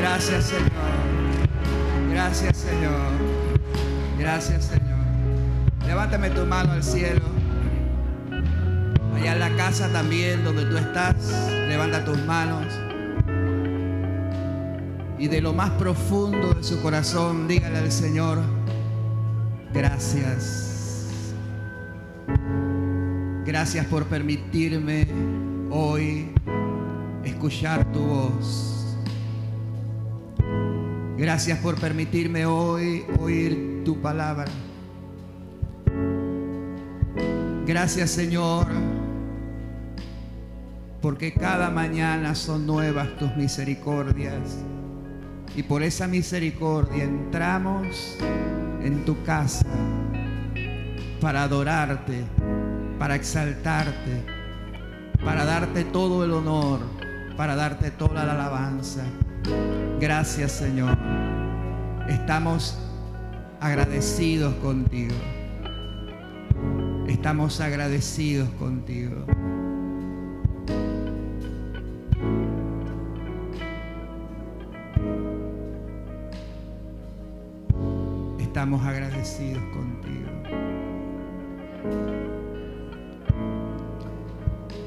Gracias, Señor. Gracias, Señor. Gracias, Señor. Levántame tu mano al cielo. Allá en la casa también, donde tú estás, levanta tus manos. Y de lo más profundo de su corazón, dígale al Señor, gracias. Gracias por permitirme hoy escuchar tu voz. Gracias por permitirme hoy oír tu palabra. Gracias Señor, porque cada mañana son nuevas tus misericordias. Y por esa misericordia entramos en tu casa para adorarte, para exaltarte, para darte todo el honor, para darte toda la alabanza. Gracias Señor. Estamos agradecidos contigo. Estamos agradecidos contigo. Estamos agradecidos contigo.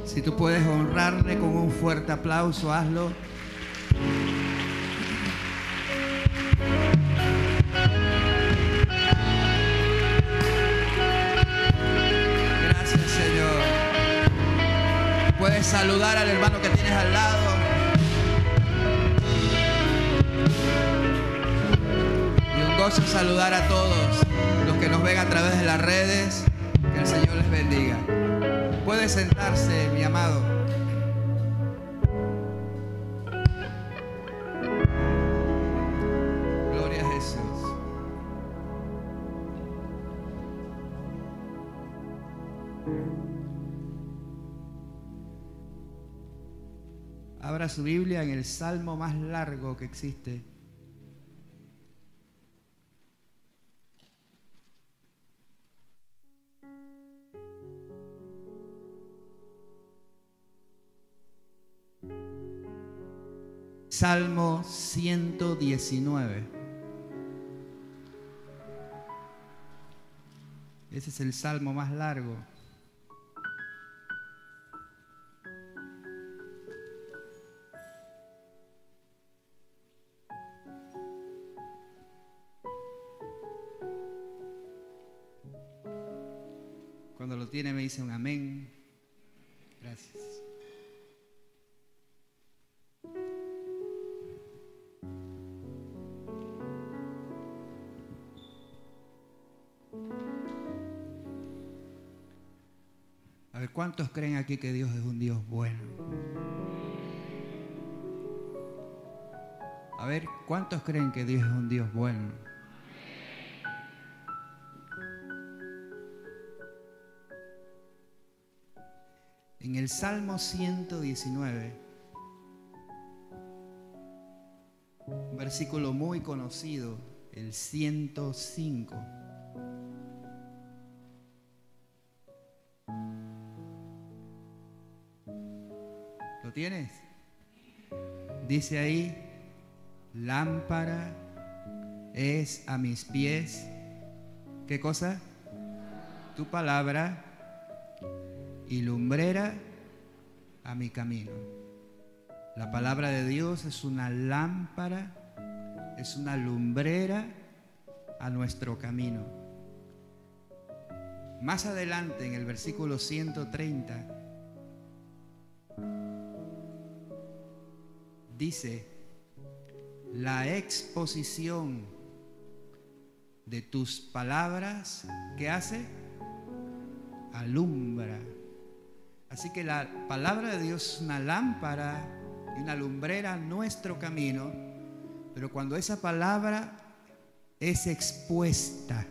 Si tú puedes honrarle con un fuerte aplauso, hazlo. Saludar al hermano que tienes al lado. Y un gozo saludar a todos los que nos ven a través de las redes. Que el Señor les bendiga. Puede sentarse, mi amado. Abra su Biblia en el salmo más largo que existe. Salmo 119. Ese es el salmo más largo. Cuando lo tiene me dice un amén. Gracias. A ver, ¿cuántos creen aquí que Dios es un Dios bueno? A ver, ¿cuántos creen que Dios es un Dios bueno? En el Salmo 119, un versículo muy conocido, el 105. ¿Lo tienes? Dice ahí, lámpara es a mis pies. ¿Qué cosa? Tu palabra y lumbrera a mi camino. La palabra de Dios es una lámpara, es una lumbrera a nuestro camino. Más adelante en el versículo 130 dice, la exposición de tus palabras, ¿qué hace? Alumbra. Así que la palabra de Dios es una lámpara y una lumbrera nuestro camino, pero cuando esa palabra es expuesta,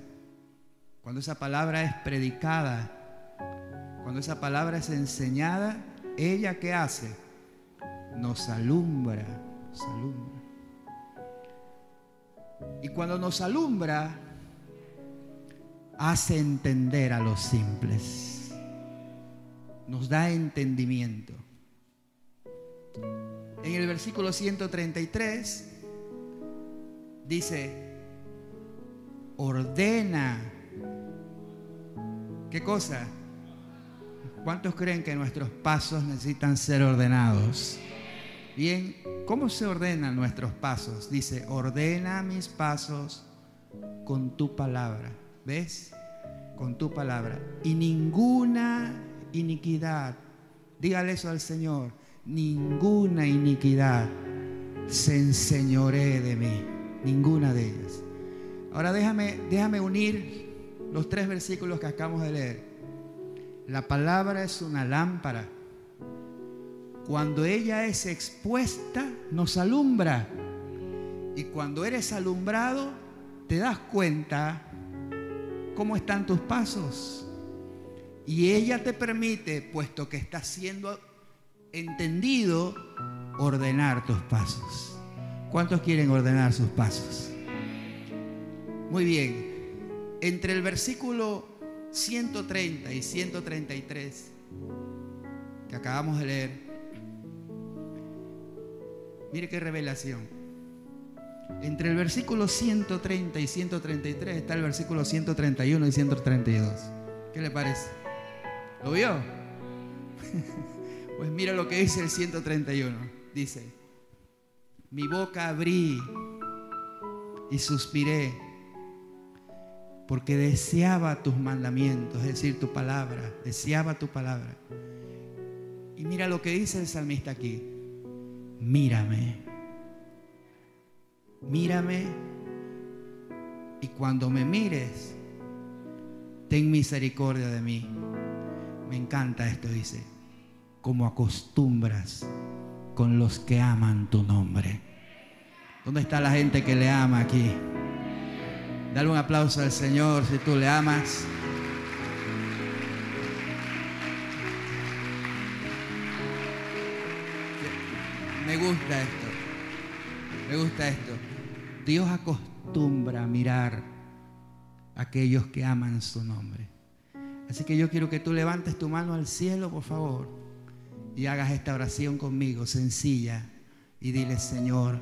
cuando esa palabra es predicada, cuando esa palabra es enseñada, ella qué hace? Nos alumbra, nos alumbra. Y cuando nos alumbra, hace entender a los simples. Nos da entendimiento. En el versículo 133 dice, ordena. ¿Qué cosa? ¿Cuántos creen que nuestros pasos necesitan ser ordenados? Bien, ¿cómo se ordenan nuestros pasos? Dice, ordena mis pasos con tu palabra. ¿Ves? Con tu palabra. Y ninguna iniquidad, dígale eso al Señor, ninguna iniquidad se enseñoree de mí, ninguna de ellas. Ahora déjame, déjame unir los tres versículos que acabamos de leer. La palabra es una lámpara cuando ella es expuesta, nos alumbra. Y cuando eres alumbrado, te das cuenta cómo están tus pasos. Y ella te permite, puesto que estás siendo entendido, ordenar tus pasos. ¿Cuántos quieren ordenar sus pasos? Muy bien. Entre el versículo 130 y 133 que acabamos de leer, Mire qué revelación. Entre el versículo 130 y 133 está el versículo 131 y 132. ¿Qué le parece? ¿Lo vio? Pues mira lo que dice el 131. Dice, mi boca abrí y suspiré porque deseaba tus mandamientos, es decir, tu palabra, deseaba tu palabra. Y mira lo que dice el salmista aquí mírame, mírame y cuando me mires, ten misericordia de mí. Me encanta esto, dice, como acostumbras con los que aman tu nombre. ¿Dónde está la gente que le ama aquí? Dale un aplauso al Señor si tú le amas. Me gusta esto. Me gusta esto. Dios acostumbra a mirar a aquellos que aman su nombre. Así que yo quiero que tú levantes tu mano al cielo, por favor, y hagas esta oración conmigo, sencilla, y dile, Señor,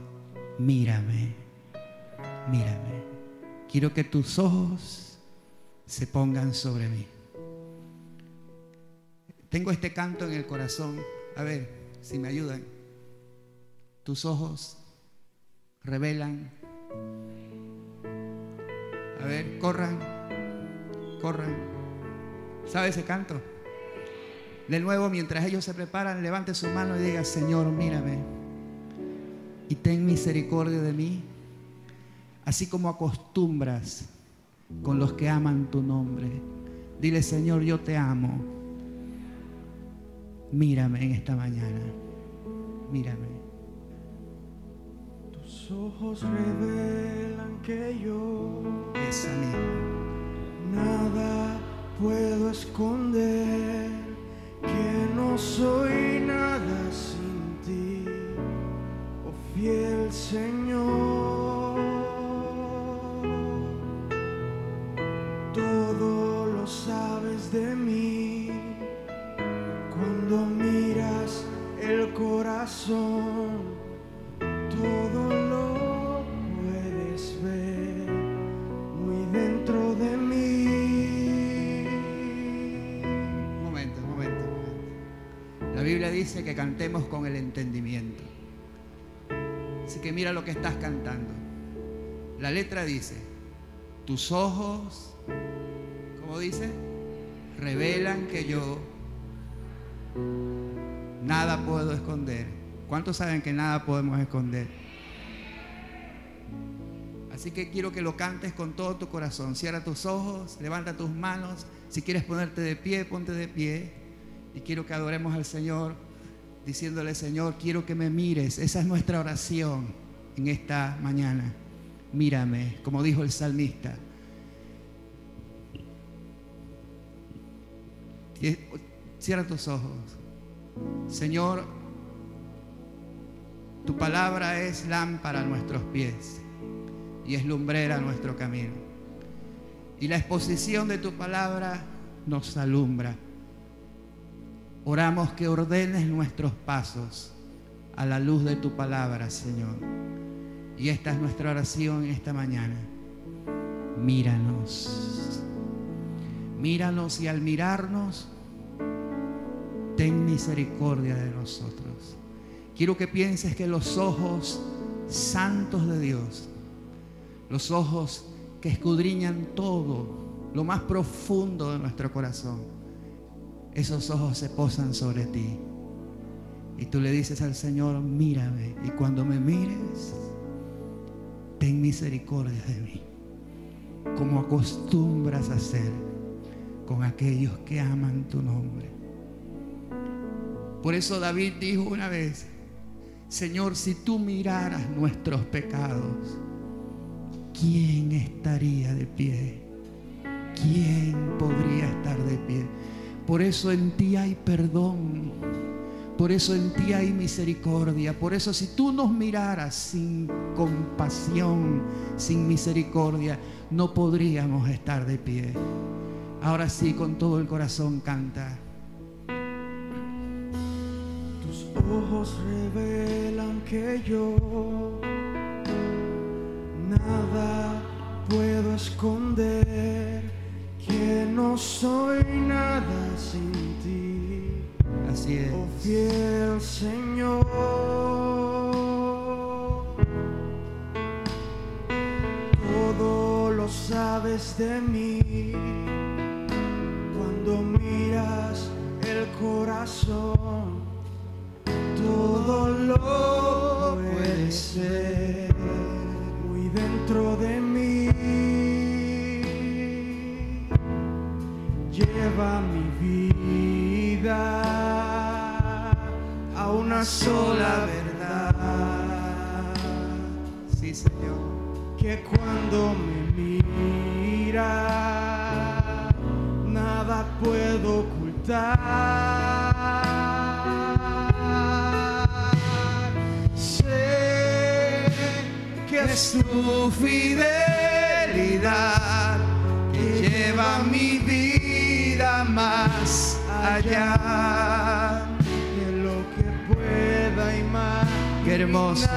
mírame, mírame. Quiero que tus ojos se pongan sobre mí. Tengo este canto en el corazón. A ver, si me ayudan. Tus ojos revelan. A ver, corran, corran. ¿Sabe ese canto? De nuevo, mientras ellos se preparan, levante su mano y diga, Señor, mírame y ten misericordia de mí, así como acostumbras con los que aman tu nombre. Dile, Señor, yo te amo. Mírame en esta mañana. Mírame ojos revelan que yo es nada puedo esconder, que no soy nada sin ti, oh fiel Señor. Todo lo sabes de mí cuando miras el corazón. Todo dice que cantemos con el entendimiento. Así que mira lo que estás cantando. La letra dice, tus ojos, ¿cómo dice? Revelan que yo nada puedo esconder. ¿Cuántos saben que nada podemos esconder? Así que quiero que lo cantes con todo tu corazón. Cierra tus ojos, levanta tus manos. Si quieres ponerte de pie, ponte de pie. Y quiero que adoremos al Señor diciéndole, Señor, quiero que me mires. Esa es nuestra oración en esta mañana. Mírame, como dijo el salmista. Cierra tus ojos. Señor, tu palabra es lámpara a nuestros pies y es lumbrera a nuestro camino. Y la exposición de tu palabra nos alumbra. Oramos que ordenes nuestros pasos a la luz de tu palabra, Señor. Y esta es nuestra oración esta mañana. Míranos. Míranos y al mirarnos, ten misericordia de nosotros. Quiero que pienses que los ojos santos de Dios, los ojos que escudriñan todo, lo más profundo de nuestro corazón, esos ojos se posan sobre ti. Y tú le dices al Señor, mírame. Y cuando me mires, ten misericordia de mí. Como acostumbras a hacer con aquellos que aman tu nombre. Por eso David dijo una vez, Señor, si tú miraras nuestros pecados, ¿quién estaría de pie? ¿Quién podría estar de pie? Por eso en ti hay perdón. Por eso en ti hay misericordia. Por eso si tú nos miraras sin compasión, sin misericordia, no podríamos estar de pie. Ahora sí, con todo el corazón canta. Tus ojos revelan que yo nada puedo esconder, que no soy nada sin ti, Así es. oh fiel Señor. Todo lo sabes de mí cuando miras el corazón todo lo puedes ser muy dentro de mí. Mi vida a una sola verdad. Sí, Señor. Que cuando me mira, nada puedo ocultar. Sé que es tu fidelidad que lleva mi vida más allá de lo que pueda imaginar. Qué hermoso.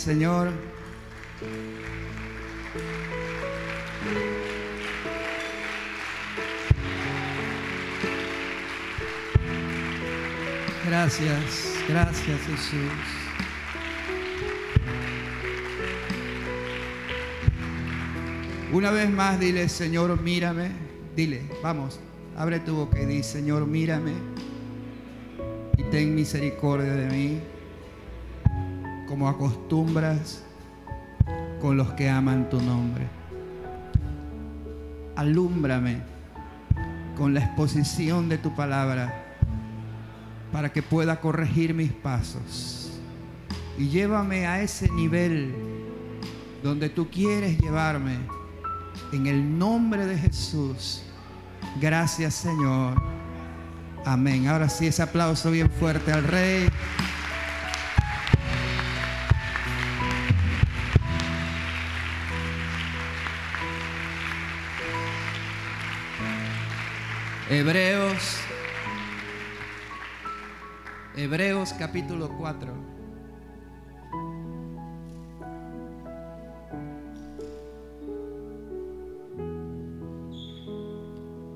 Señor, gracias, gracias Jesús. Una vez más, dile, Señor, mírame. Dile, vamos, abre tu boca y di, Señor, mírame y ten misericordia de mí como acostumbras con los que aman tu nombre. Alúmbrame con la exposición de tu palabra para que pueda corregir mis pasos. Y llévame a ese nivel donde tú quieres llevarme. En el nombre de Jesús. Gracias Señor. Amén. Ahora sí, ese aplauso bien fuerte al Rey. Hebreos, Hebreos capítulo 4.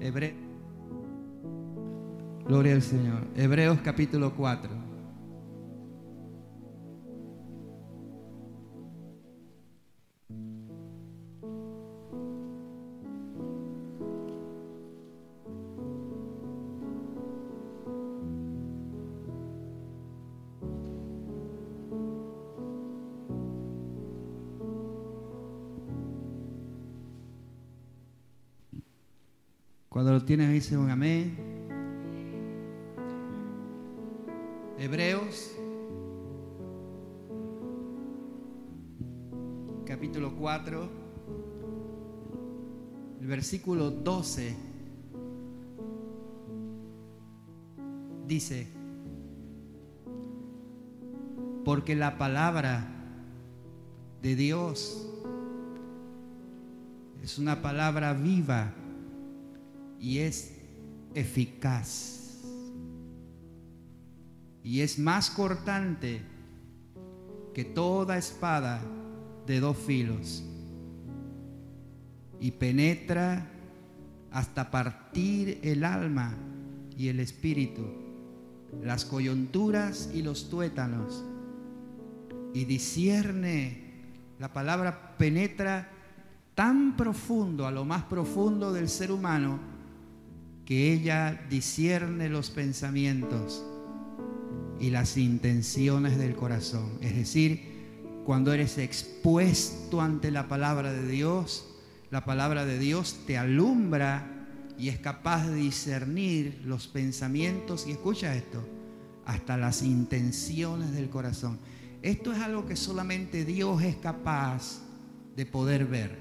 Hebre... Gloria al Señor. Hebreos capítulo 4. Cuando lo tienes dice un amén. Hebreos, capítulo 4, el versículo 12, dice, porque la palabra de Dios es una palabra viva y es eficaz. Y es más cortante que toda espada de dos filos. Y penetra hasta partir el alma y el espíritu, las coyunturas y los tuétanos. Y discierne, la palabra penetra tan profundo, a lo más profundo del ser humano, que ella discierne los pensamientos y las intenciones del corazón. Es decir, cuando eres expuesto ante la palabra de Dios, la palabra de Dios te alumbra y es capaz de discernir los pensamientos y escucha esto, hasta las intenciones del corazón. Esto es algo que solamente Dios es capaz de poder ver,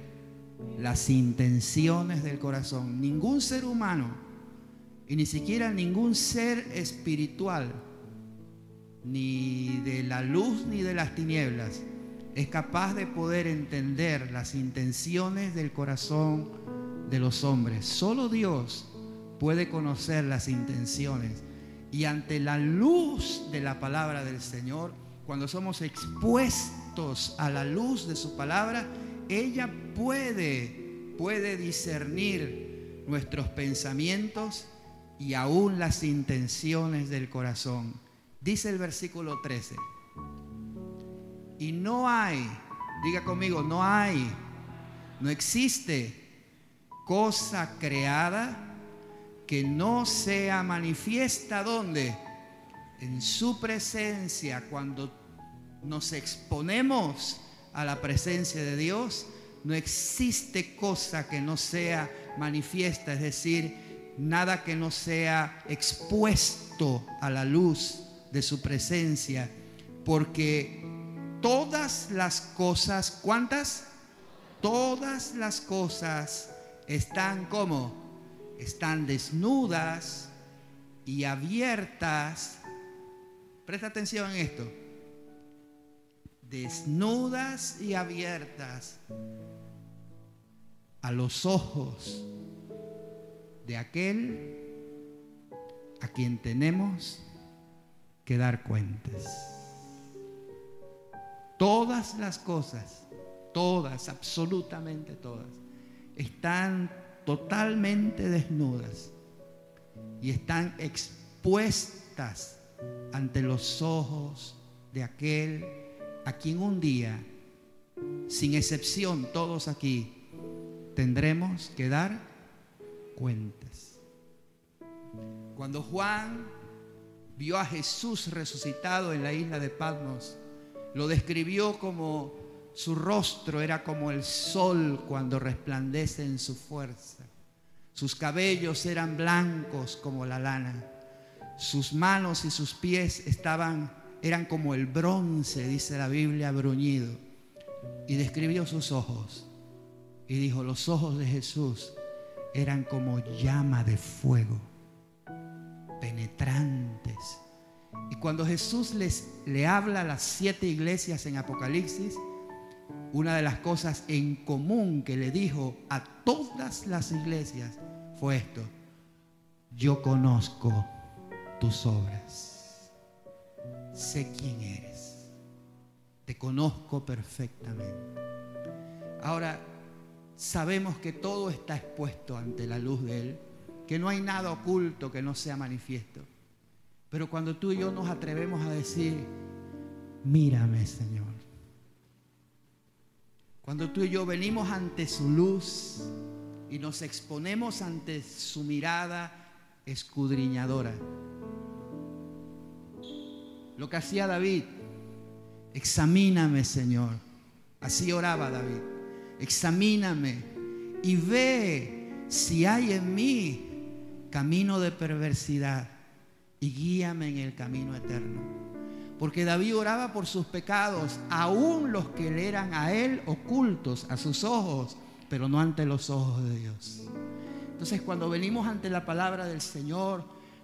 las intenciones del corazón. Ningún ser humano y ni siquiera ningún ser espiritual, ni de la luz ni de las tinieblas, es capaz de poder entender las intenciones del corazón de los hombres. Solo Dios puede conocer las intenciones. Y ante la luz de la palabra del Señor, cuando somos expuestos a la luz de su palabra, ella puede, puede discernir nuestros pensamientos y aún las intenciones del corazón. Dice el versículo 13. Y no hay, diga conmigo, no hay, no existe cosa creada que no sea manifiesta donde? En su presencia, cuando nos exponemos a la presencia de Dios, no existe cosa que no sea manifiesta, es decir, nada que no sea expuesto a la luz de su presencia, porque todas las cosas, ¿cuántas? Todas las cosas están como, están desnudas y abiertas. Presta atención en esto. Desnudas y abiertas a los ojos de aquel a quien tenemos que dar cuentas. Todas las cosas, todas, absolutamente todas, están totalmente desnudas y están expuestas ante los ojos de aquel a quien un día, sin excepción todos aquí, tendremos que dar cuentas. Cuando Juan vio a Jesús resucitado en la isla de Patmos, lo describió como su rostro era como el sol cuando resplandece en su fuerza. Sus cabellos eran blancos como la lana. Sus manos y sus pies estaban eran como el bronce, dice la Biblia, bruñido. Y describió sus ojos. Y dijo, los ojos de Jesús eran como llama de fuego, penetrantes. Y cuando Jesús les le habla a las siete iglesias en Apocalipsis, una de las cosas en común que le dijo a todas las iglesias fue esto: yo conozco tus obras. Sé quién eres. Te conozco perfectamente. Ahora, sabemos que todo está expuesto ante la luz de Él, que no hay nada oculto que no sea manifiesto. Pero cuando tú y yo nos atrevemos a decir, mírame Señor. Cuando tú y yo venimos ante su luz y nos exponemos ante su mirada escudriñadora. Lo que hacía David, examíname Señor. Así oraba David. Examíname y ve si hay en mí camino de perversidad y guíame en el camino eterno. Porque David oraba por sus pecados, aún los que le eran a él ocultos a sus ojos, pero no ante los ojos de Dios. Entonces cuando venimos ante la palabra del Señor,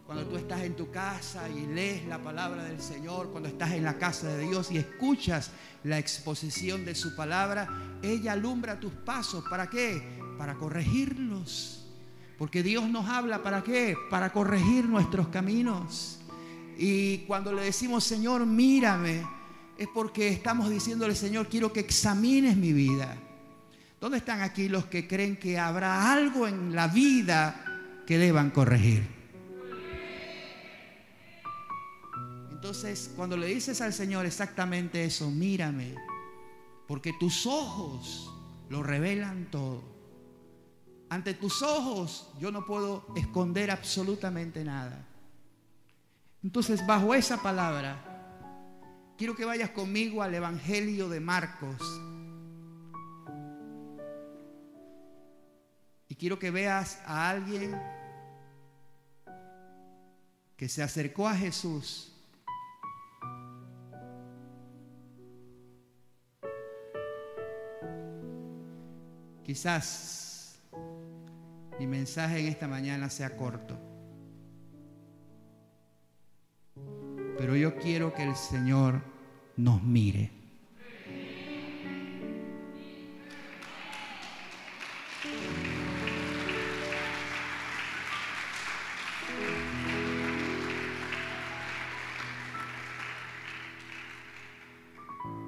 cuando tú estás en tu casa y lees la palabra del Señor, cuando estás en la casa de Dios y escuchas la exposición de su palabra, ella alumbra tus pasos. ¿Para qué? Para corregirlos. Porque Dios nos habla, ¿para qué? Para corregir nuestros caminos. Y cuando le decimos, Señor, mírame, es porque estamos diciéndole, Señor, quiero que examines mi vida. ¿Dónde están aquí los que creen que habrá algo en la vida que deban corregir? Entonces, cuando le dices al Señor exactamente eso, mírame, porque tus ojos lo revelan todo. Ante tus ojos yo no puedo esconder absolutamente nada. Entonces, bajo esa palabra, quiero que vayas conmigo al Evangelio de Marcos. Y quiero que veas a alguien que se acercó a Jesús Quizás mi mensaje en esta mañana sea corto, pero yo quiero que el Señor nos mire.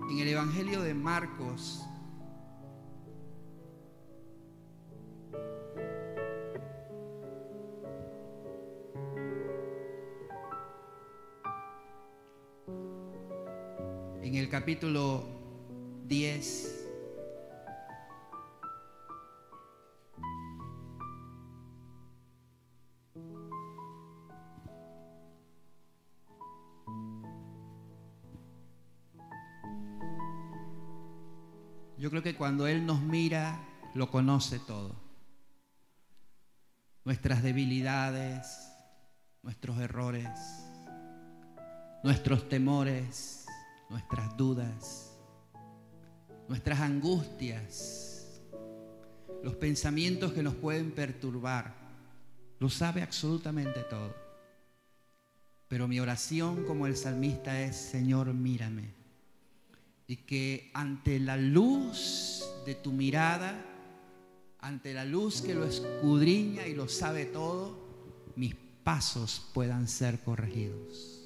En el Evangelio de Marcos, capítulo 10. Yo creo que cuando Él nos mira, lo conoce todo. Nuestras debilidades, nuestros errores, nuestros temores nuestras dudas, nuestras angustias, los pensamientos que nos pueden perturbar. Lo sabe absolutamente todo. Pero mi oración como el salmista es, Señor, mírame. Y que ante la luz de tu mirada, ante la luz que lo escudriña y lo sabe todo, mis pasos puedan ser corregidos.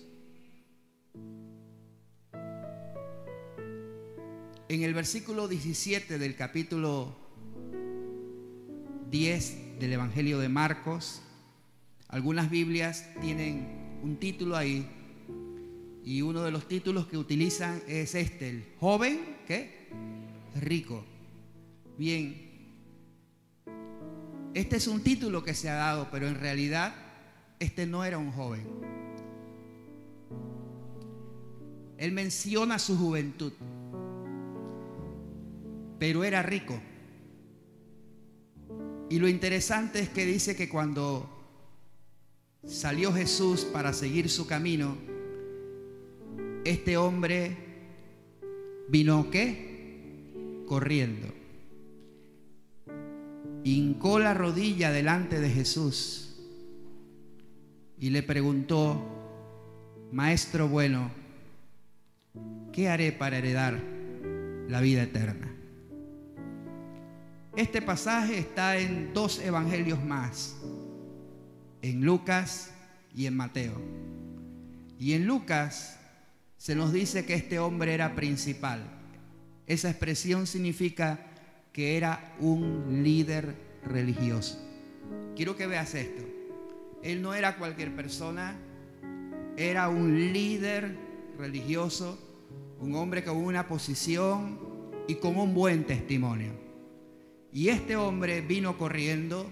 En el versículo 17 del capítulo 10 del Evangelio de Marcos, algunas Biblias tienen un título ahí y uno de los títulos que utilizan es este, el joven, ¿qué? Rico. Bien, este es un título que se ha dado, pero en realidad este no era un joven. Él menciona su juventud pero era rico. Y lo interesante es que dice que cuando salió Jesús para seguir su camino, este hombre vino qué? Corriendo. Hincó la rodilla delante de Jesús y le preguntó, Maestro bueno, ¿qué haré para heredar la vida eterna? Este pasaje está en dos evangelios más. en Lucas y en Mateo. Y en Lucas se nos dice que este hombre era principal. Esa expresión significa que era un líder religioso. Quiero que veas esto. Él no era cualquier persona, era un líder religioso, un hombre con una posición y con un buen testimonio. Y este hombre vino corriendo,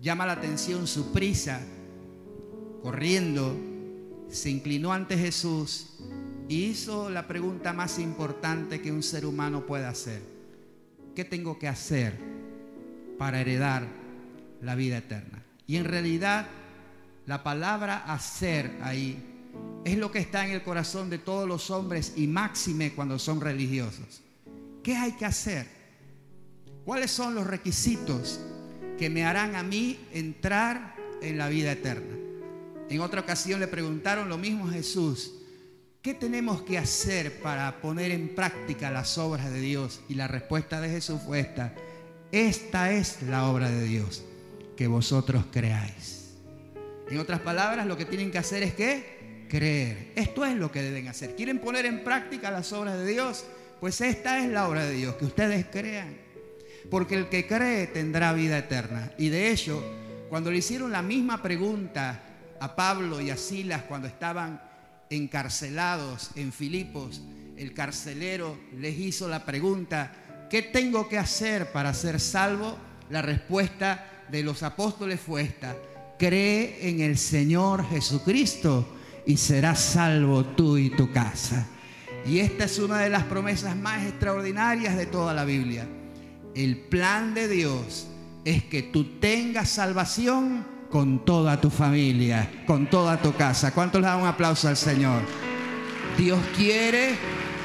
llama la atención su prisa, corriendo, se inclinó ante Jesús y hizo la pregunta más importante que un ser humano puede hacer. ¿Qué tengo que hacer para heredar la vida eterna? Y en realidad la palabra hacer ahí es lo que está en el corazón de todos los hombres y máxime cuando son religiosos. ¿Qué hay que hacer? ¿Cuáles son los requisitos que me harán a mí entrar en la vida eterna? En otra ocasión le preguntaron lo mismo a Jesús. ¿Qué tenemos que hacer para poner en práctica las obras de Dios? Y la respuesta de Jesús fue esta. Esta es la obra de Dios, que vosotros creáis. En otras palabras, lo que tienen que hacer es creer. Esto es lo que deben hacer. ¿Quieren poner en práctica las obras de Dios? Pues esta es la obra de Dios, que ustedes crean. Porque el que cree tendrá vida eterna. Y de hecho, cuando le hicieron la misma pregunta a Pablo y a Silas cuando estaban encarcelados en Filipos, el carcelero les hizo la pregunta, ¿qué tengo que hacer para ser salvo? La respuesta de los apóstoles fue esta, cree en el Señor Jesucristo y serás salvo tú y tu casa. Y esta es una de las promesas más extraordinarias de toda la Biblia. El plan de Dios es que tú tengas salvación con toda tu familia, con toda tu casa. ¿Cuántos le dan un aplauso al Señor? Dios quiere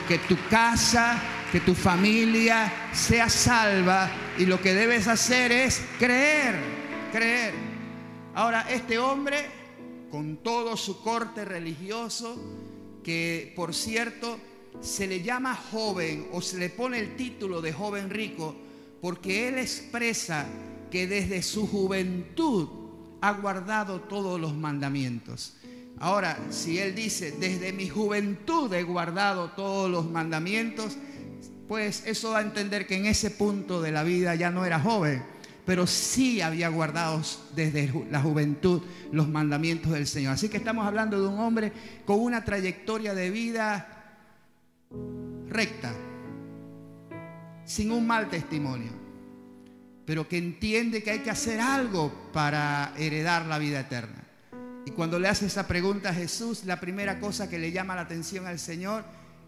que tu casa, que tu familia sea salva y lo que debes hacer es creer, creer. Ahora, este hombre, con todo su corte religioso, que por cierto se le llama joven o se le pone el título de joven rico, porque él expresa que desde su juventud ha guardado todos los mandamientos. Ahora, si él dice, desde mi juventud he guardado todos los mandamientos, pues eso va a entender que en ese punto de la vida ya no era joven, pero sí había guardado desde la juventud los mandamientos del Señor. Así que estamos hablando de un hombre con una trayectoria de vida recta, sin un mal testimonio, pero que entiende que hay que hacer algo para heredar la vida eterna. Y cuando le hace esa pregunta a Jesús, la primera cosa que le llama la atención al Señor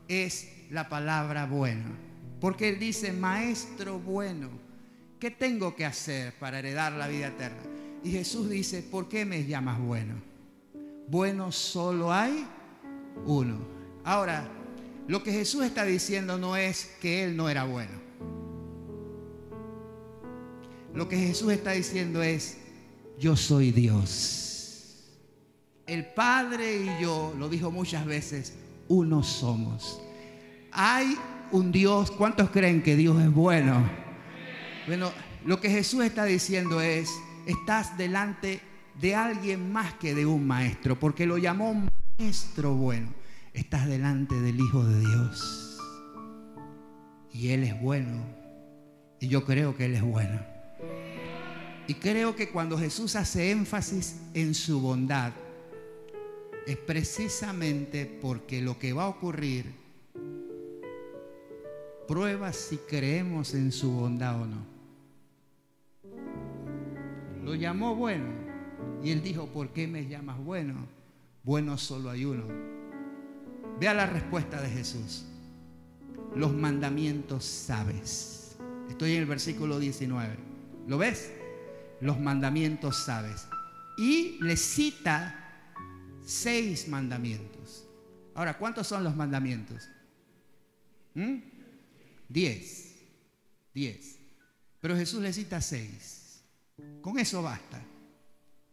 es la palabra bueno. Porque Él dice, maestro bueno. ¿qué tengo que hacer para heredar la vida eterna? Y Jesús dice, ¿por qué me llamas bueno? Bueno solo hay uno. Ahora, lo que Jesús está diciendo no es que Él no era bueno. Lo que Jesús está diciendo es, yo soy Dios. El Padre y yo, lo dijo muchas veces, uno somos. Hay un Dios, ¿cuántos creen que Dios es bueno? Bueno, lo que Jesús está diciendo es, estás delante de alguien más que de un maestro, porque lo llamó maestro bueno. Estás delante del Hijo de Dios. Y Él es bueno. Y yo creo que Él es bueno. Y creo que cuando Jesús hace énfasis en su bondad, es precisamente porque lo que va a ocurrir prueba si creemos en su bondad o no. Lo llamó bueno. Y él dijo, ¿por qué me llamas bueno? Bueno solo hay uno. Vea la respuesta de Jesús. Los mandamientos sabes. Estoy en el versículo 19. ¿Lo ves? Los mandamientos sabes. Y le cita seis mandamientos. Ahora, ¿cuántos son los mandamientos? ¿Mm? Diez. Diez. Pero Jesús le cita seis. Con eso basta.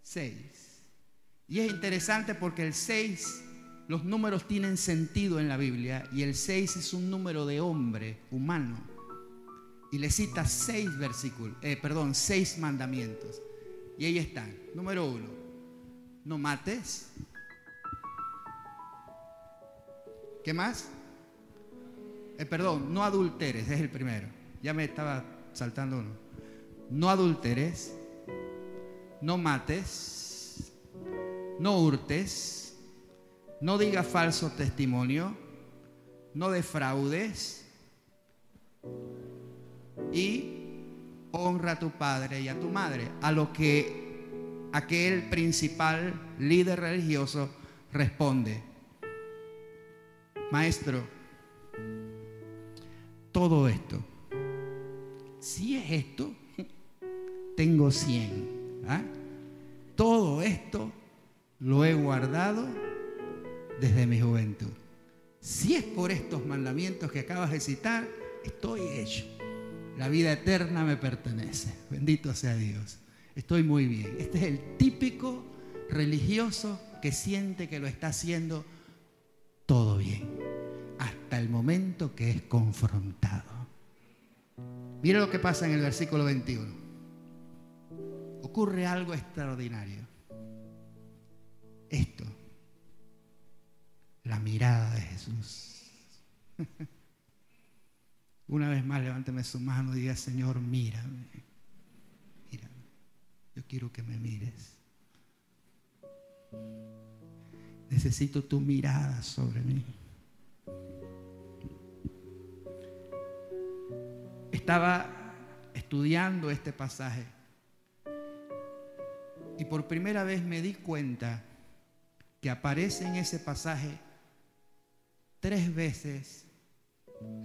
Seis. Y es interesante porque el seis, los números tienen sentido en la Biblia y el seis es un número de hombre humano. Y le cita seis versículos, eh, perdón, seis mandamientos. Y ahí están. Número uno, no mates. ¿Qué más? Eh, perdón, no adulteres, es el primero. Ya me estaba saltando uno. No adulteres, no mates, no hurtes, no digas falso testimonio, no defraudes y honra a tu padre y a tu madre, a lo que aquel principal líder religioso responde. Maestro, todo esto, si es esto, tengo 100. ¿ah? Todo esto lo he guardado desde mi juventud. Si es por estos mandamientos que acabas de citar, estoy hecho. La vida eterna me pertenece. Bendito sea Dios. Estoy muy bien. Este es el típico religioso que siente que lo está haciendo todo bien. Hasta el momento que es confrontado. Mira lo que pasa en el versículo 21. Ocurre algo extraordinario. Esto. La mirada de Jesús. Una vez más, levánteme su mano y diga, Señor, mírame. Mírame. Yo quiero que me mires. Necesito tu mirada sobre mí. Estaba estudiando este pasaje y por primera vez me di cuenta que aparece en ese pasaje tres veces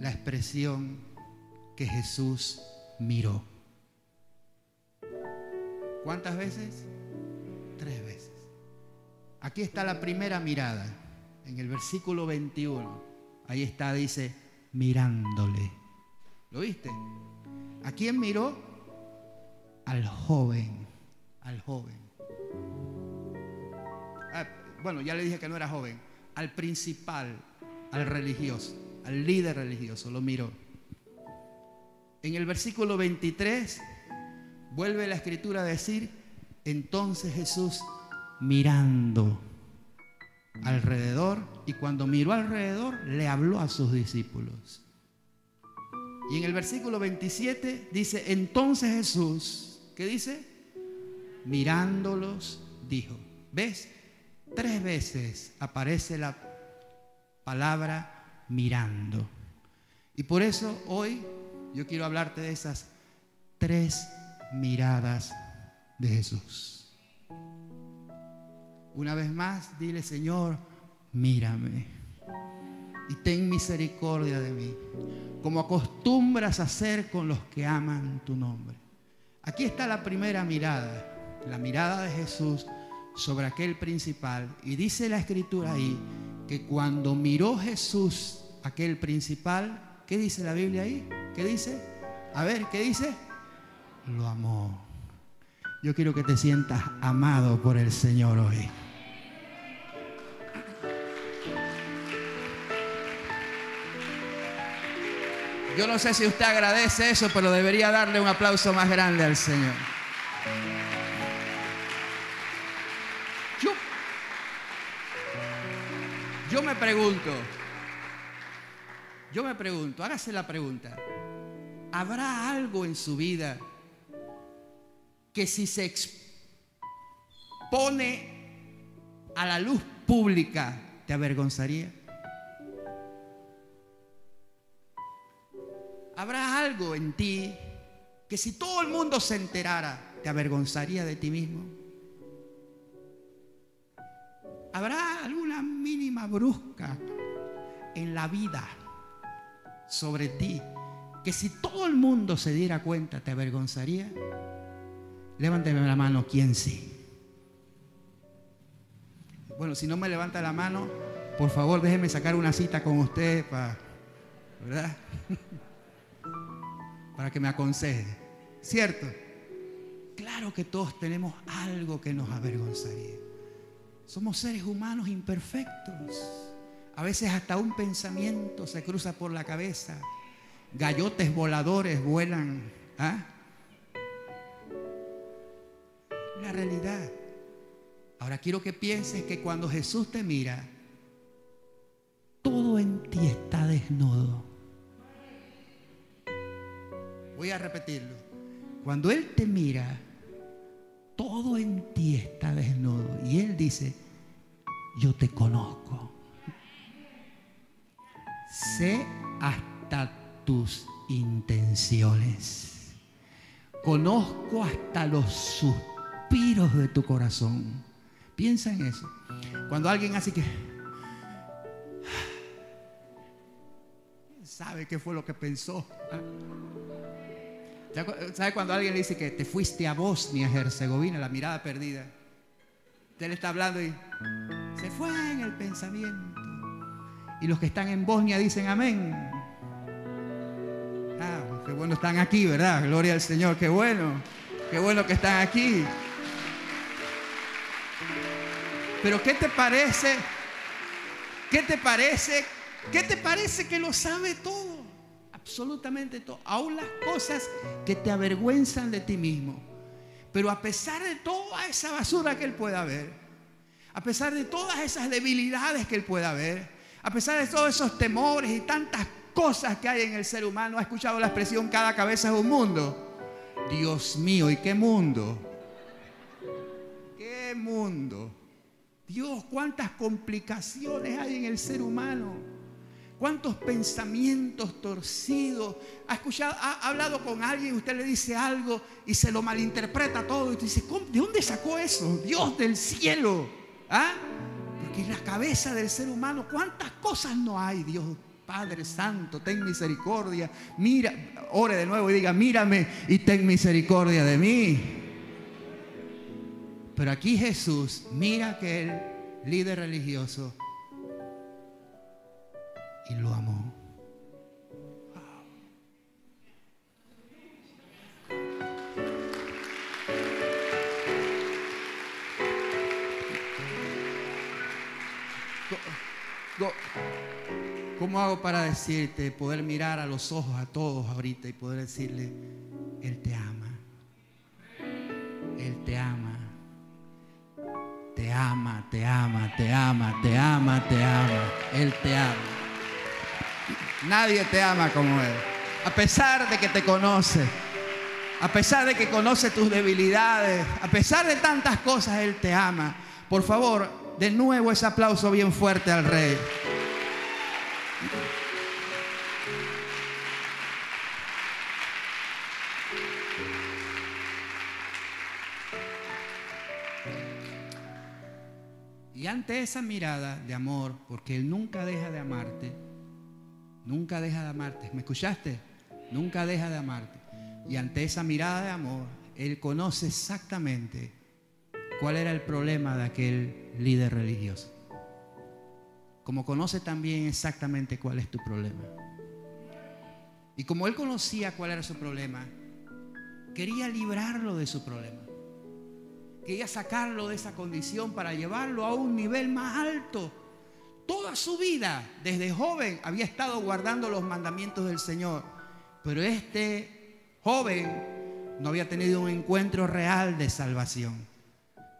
la expresión que Jesús miró. ¿Cuántas veces? Tres veces. Aquí está la primera mirada, en el versículo 21. Ahí está, dice, mirándole. ¿Lo viste? ¿A quién miró? Al joven, al joven. Ah, bueno, ya le dije que no era joven, al principal, al religioso al líder religioso, lo miró. En el versículo 23 vuelve la escritura a decir, entonces Jesús mirando alrededor y cuando miró alrededor le habló a sus discípulos. Y en el versículo 27 dice, entonces Jesús, ¿qué dice? Mirándolos, dijo, ¿ves? Tres veces aparece la palabra mirando. Y por eso hoy yo quiero hablarte de esas tres miradas de Jesús. Una vez más, dile, Señor, mírame y ten misericordia de mí, como acostumbras a hacer con los que aman tu nombre. Aquí está la primera mirada, la mirada de Jesús sobre aquel principal. Y dice la escritura ahí que cuando miró Jesús aquel principal, ¿qué dice la Biblia ahí? ¿Qué dice? A ver, ¿qué dice? Lo amó. Yo quiero que te sientas amado por el Señor hoy. Yo no sé si usted agradece eso, pero debería darle un aplauso más grande al Señor. Yo me pregunto, yo me pregunto, hágase la pregunta, ¿habrá algo en su vida que si se expone a la luz pública te avergonzaría? ¿Habrá algo en ti que si todo el mundo se enterara te avergonzaría de ti mismo? ¿Habrá alguna mínima brusca en la vida sobre ti que si todo el mundo se diera cuenta te avergonzaría? Levánteme la mano, ¿quién sí? Bueno, si no me levanta la mano, por favor déjeme sacar una cita con usted para, ¿verdad? para que me aconseje. ¿Cierto? Claro que todos tenemos algo que nos avergonzaría. Somos seres humanos imperfectos. A veces hasta un pensamiento se cruza por la cabeza. Gallotes voladores vuelan. ¿ah? La realidad. Ahora quiero que pienses que cuando Jesús te mira, todo en ti está desnudo. Voy a repetirlo. Cuando Él te mira, todo en ti está desnudo. Y Él dice, yo te conozco. Sé hasta tus intenciones. Conozco hasta los suspiros de tu corazón. Piensa en eso. Cuando alguien hace que... ¿Sabe qué fue lo que pensó? ¿Sabe cuando alguien le dice que te fuiste a Bosnia, Herzegovina, la mirada perdida? Usted le está hablando y se fue en el pensamiento. Y los que están en Bosnia dicen amén. Ah, qué bueno están aquí, ¿verdad? Gloria al Señor, qué bueno. Qué bueno que están aquí. Pero ¿qué te parece? ¿Qué te parece? ¿Qué te parece que lo sabe todo? Absolutamente todo. Aún las cosas que te avergüenzan de ti mismo. Pero a pesar de toda esa basura que Él pueda ver, a pesar de todas esas debilidades que Él pueda ver, a pesar de todos esos temores y tantas cosas que hay en el ser humano, ha escuchado la expresión cada cabeza es un mundo. Dios mío, ¿y qué mundo? ¿Qué mundo? Dios, cuántas complicaciones hay en el ser humano. Cuántos pensamientos torcidos. Ha escuchado, ha hablado con alguien, usted le dice algo y se lo malinterpreta todo. Y usted dice, ¿de dónde sacó eso? Dios del cielo. ¿Ah? Porque en la cabeza del ser humano, ¿cuántas cosas no hay? Dios Padre Santo, ten misericordia. Mira, ore de nuevo y diga, mírame y ten misericordia de mí. Pero aquí Jesús mira que el líder religioso y lo amó. ¿Cómo hago para decirte, poder mirar a los ojos a todos ahorita y poder decirle, Él te ama? Él te ama. Te ama, te ama, te ama, te ama, te ama. Él te ama. Nadie te ama como Él. A pesar de que te conoce, a pesar de que conoce tus debilidades, a pesar de tantas cosas, Él te ama. Por favor, de nuevo ese aplauso bien fuerte al Rey. Y ante esa mirada de amor, porque Él nunca deja de amarte, nunca deja de amarte, ¿me escuchaste? Nunca deja de amarte. Y ante esa mirada de amor, Él conoce exactamente cuál era el problema de aquel líder religioso. Como conoce también exactamente cuál es tu problema. Y como Él conocía cuál era su problema, quería librarlo de su problema quería sacarlo de esa condición para llevarlo a un nivel más alto. Toda su vida, desde joven, había estado guardando los mandamientos del Señor. Pero este joven no había tenido un encuentro real de salvación.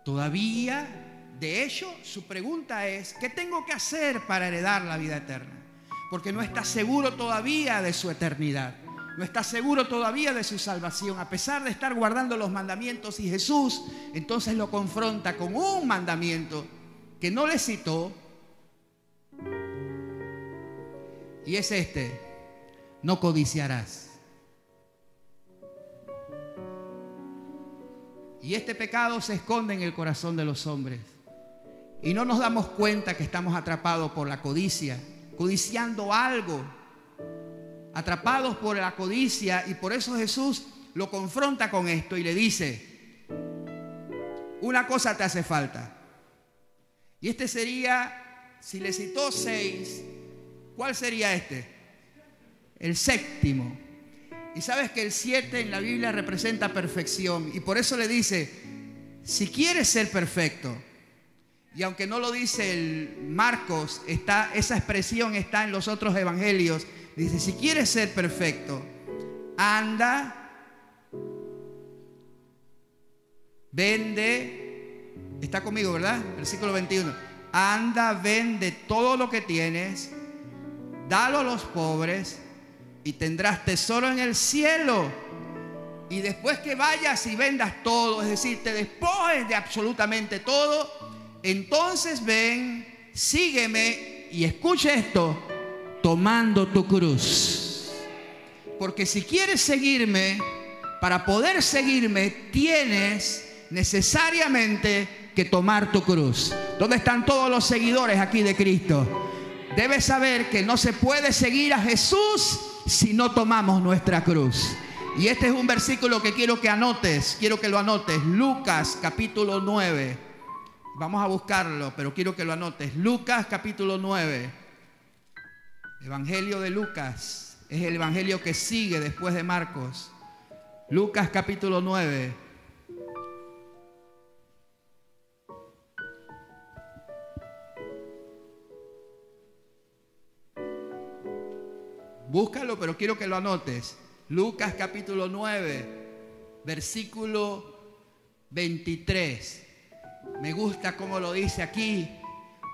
Todavía, de hecho, su pregunta es, ¿qué tengo que hacer para heredar la vida eterna? Porque no está seguro todavía de su eternidad no está seguro todavía de su salvación, a pesar de estar guardando los mandamientos. Y Jesús entonces lo confronta con un mandamiento que no le citó. Y es este, no codiciarás. Y este pecado se esconde en el corazón de los hombres. Y no nos damos cuenta que estamos atrapados por la codicia, codiciando algo atrapados por la codicia y por eso Jesús lo confronta con esto y le dice, una cosa te hace falta. Y este sería, si le citó seis, ¿cuál sería este? El séptimo. Y sabes que el siete en la Biblia representa perfección. Y por eso le dice, si quieres ser perfecto, y aunque no lo dice el Marcos, está, esa expresión está en los otros evangelios, Dice, si quieres ser perfecto, anda, vende, está conmigo, ¿verdad? Versículo 21. Anda, vende todo lo que tienes, dalo a los pobres y tendrás tesoro en el cielo. Y después que vayas y vendas todo, es decir, te despojes de absolutamente todo, entonces ven, sígueme y escucha esto, tomando tu cruz. Porque si quieres seguirme, para poder seguirme, tienes necesariamente que tomar tu cruz. ¿Dónde están todos los seguidores aquí de Cristo? Debes saber que no se puede seguir a Jesús si no tomamos nuestra cruz. Y este es un versículo que quiero que anotes, quiero que lo anotes. Lucas capítulo 9. Vamos a buscarlo, pero quiero que lo anotes. Lucas capítulo 9. Evangelio de Lucas. Es el evangelio que sigue después de Marcos. Lucas capítulo 9. Búscalo, pero quiero que lo anotes. Lucas capítulo 9, versículo 23. Me gusta cómo lo dice aquí,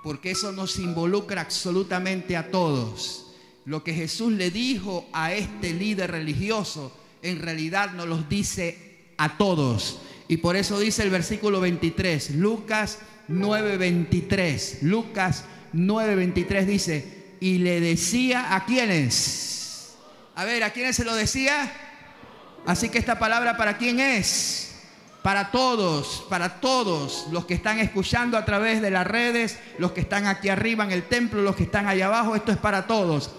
porque eso nos involucra absolutamente a todos. Lo que Jesús le dijo a este líder religioso, en realidad nos los dice a todos. Y por eso dice el versículo 23, Lucas 9:23. Lucas 9:23 dice, y le decía a quienes a ver, ¿a quién se lo decía? Así que esta palabra para quién es? Para todos, para todos los que están escuchando a través de las redes, los que están aquí arriba en el templo, los que están allá abajo, esto es para todos.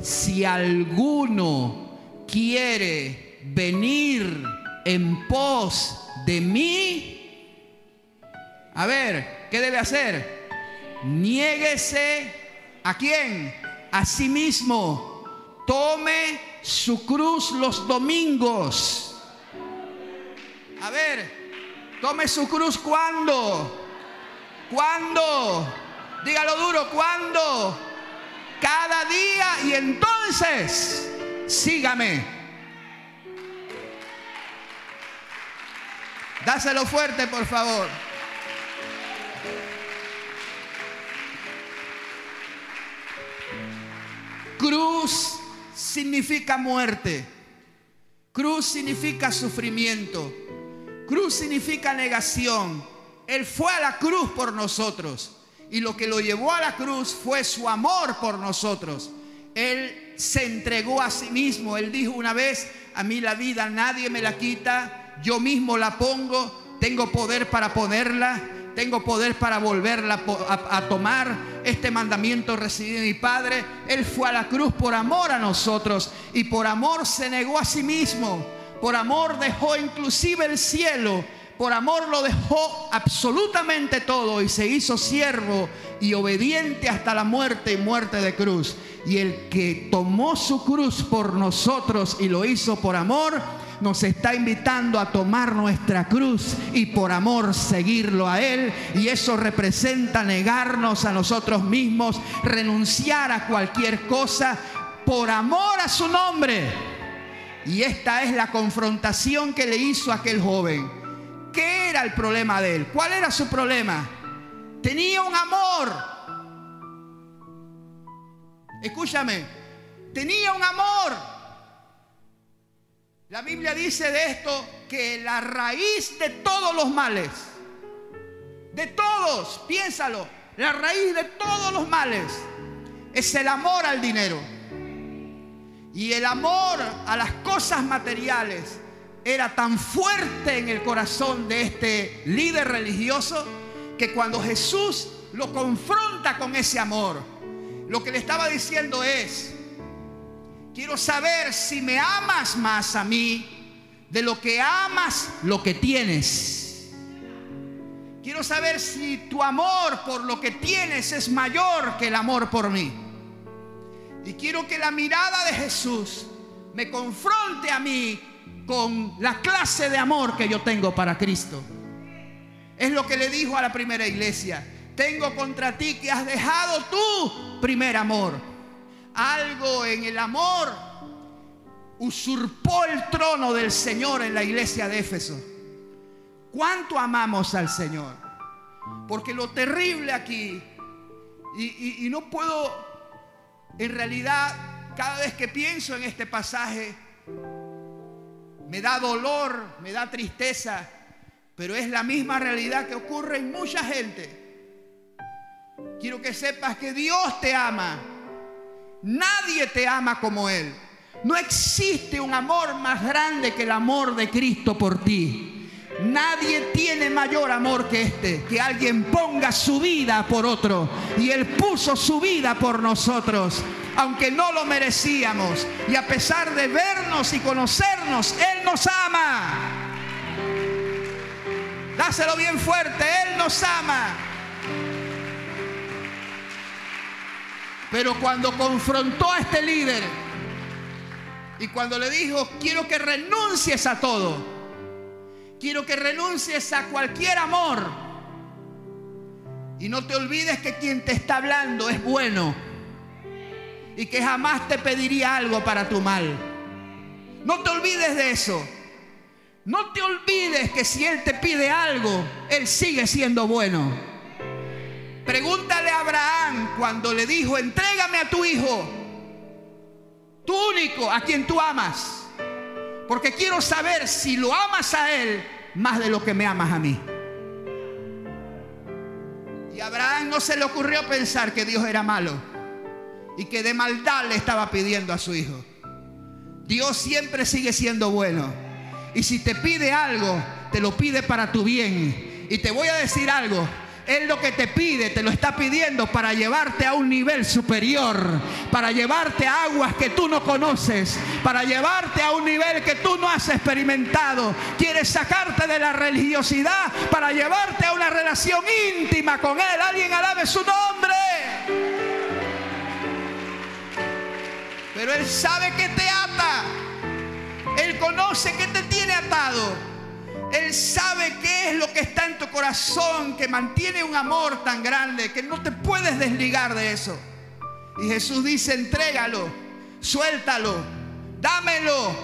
Si alguno quiere venir en pos de mí, a ver, ¿qué debe hacer? Niéguese a quién? A sí mismo tome su cruz los domingos. A ver, tome su cruz cuando. ¿Cuándo? Dígalo duro, ¿cuándo? Cada día y entonces sígame. Dáselo fuerte, por favor. Cruz significa muerte. Cruz significa sufrimiento. Cruz significa negación. Él fue a la cruz por nosotros. Y lo que lo llevó a la cruz fue su amor por nosotros. Él se entregó a sí mismo. Él dijo una vez, a mí la vida nadie me la quita. Yo mismo la pongo. Tengo poder para ponerla tengo poder para volverla a, tomar. Este mandamiento recibido de mi Padre. Él fue a la cruz por amor a nosotros y por amor se negó a sí mismo. Por amor dejó inclusive el cielo. Por amor lo dejó absolutamente todo y se hizo siervo y obediente hasta la muerte y muerte de cruz. Y el que tomó su cruz por nosotros y lo hizo por amor, nos está invitando a tomar nuestra cruz y por amor seguirlo a Él. Y eso representa negarnos a nosotros mismos, renunciar a cualquier cosa por amor a su nombre. Y esta es la confrontación que le hizo aquel joven. ¿Qué era el problema de él? ¿Cuál era su problema? Tenía un amor. Escúchame, tenía un amor la Biblia dice de esto que la raíz de todos los males, de todos, piénsalo, la raíz de todos los males es el amor al dinero. Y el amor a las cosas materiales era tan fuerte en el corazón de este líder religioso que cuando Jesús lo confronta con ese amor, lo que le estaba diciendo es, Quiero saber si me amas más a mí de lo que amas lo que tienes. Quiero saber si tu amor por lo que tienes es mayor que el amor por mí. Y quiero que la mirada de Jesús me confronte a mí con la clase de amor que yo tengo para Cristo. Es lo que le dijo a la primera iglesia. Tengo contra ti que has dejado tu primer amor algo en el amor usurpó el trono del Señor en la iglesia de Éfeso. ¿Cuánto amamos al Señor? Porque lo terrible aquí, y, no puedo, en realidad, cada vez que pienso en este pasaje, me da dolor, me da tristeza, pero es la misma realidad que ocurre en mucha gente. Quiero que sepas que Dios te ama. Nadie te ama como Él. No existe un amor más grande que el amor de Cristo por ti. Nadie tiene mayor amor que este, que alguien ponga su vida por otro. Y Él puso su vida por nosotros, aunque no lo merecíamos. Y a pesar de vernos y conocernos, Él nos ama. Dáselo bien fuerte, Él nos ama. Pero cuando confrontó a este líder y cuando le dijo, quiero que renuncies a todo, quiero que renuncies a cualquier amor, y no te olvides que quien te está hablando es bueno y que jamás te pediría algo para tu mal. No te olvides de eso. No te olvides que si Él te pide algo, Él sigue siendo bueno. Pregúntale a Abraham cuando le dijo, entrégame a tu hijo, tu único, a quien tú amas. Porque quiero saber si lo amas a Él más de lo que me amas a mí. Y a Abraham no se le ocurrió pensar que Dios era malo y que de maldad le estaba pidiendo a su hijo. Dios siempre sigue siendo bueno. Y si te pide algo, te lo pide para tu bien. Y te voy a decir algo, él lo que te pide, te lo está pidiendo para llevarte a un nivel superior, para llevarte a aguas que tú no conoces, para llevarte a un nivel que tú no has experimentado. Quiere sacarte de la religiosidad para llevarte a una relación íntima con Él. Alguien alabe su nombre. Pero Él sabe que te ata. Él conoce que te tiene atado. Él sabe qué es lo que está en tu corazón, que mantiene un amor tan grande que no te puedes desligar de eso. Y Jesús dice, entrégalo, suéltalo, dámelo,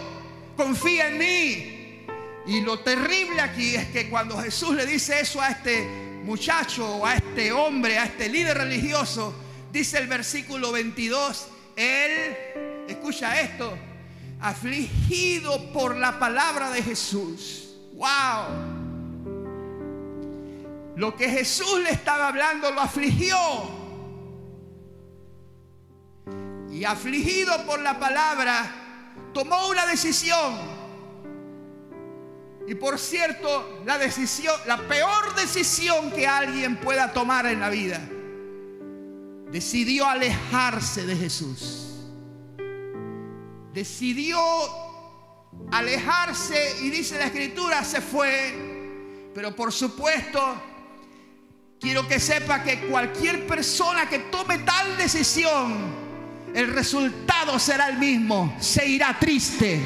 confía en mí. Y lo terrible aquí es que cuando Jesús le dice eso a este muchacho, a este hombre, a este líder religioso, dice el versículo 22, él, escucha esto, afligido por la palabra de Jesús Wow. Lo que Jesús le estaba hablando lo afligió. Y afligido por la palabra, tomó una decisión. Y por cierto, la decisión, la peor decisión que alguien pueda tomar en la vida, decidió alejarse de Jesús. Decidió alejarse y dice la escritura, se fue. Pero por supuesto, quiero que sepa que cualquier persona que tome tal decisión, el resultado será el mismo, se irá triste.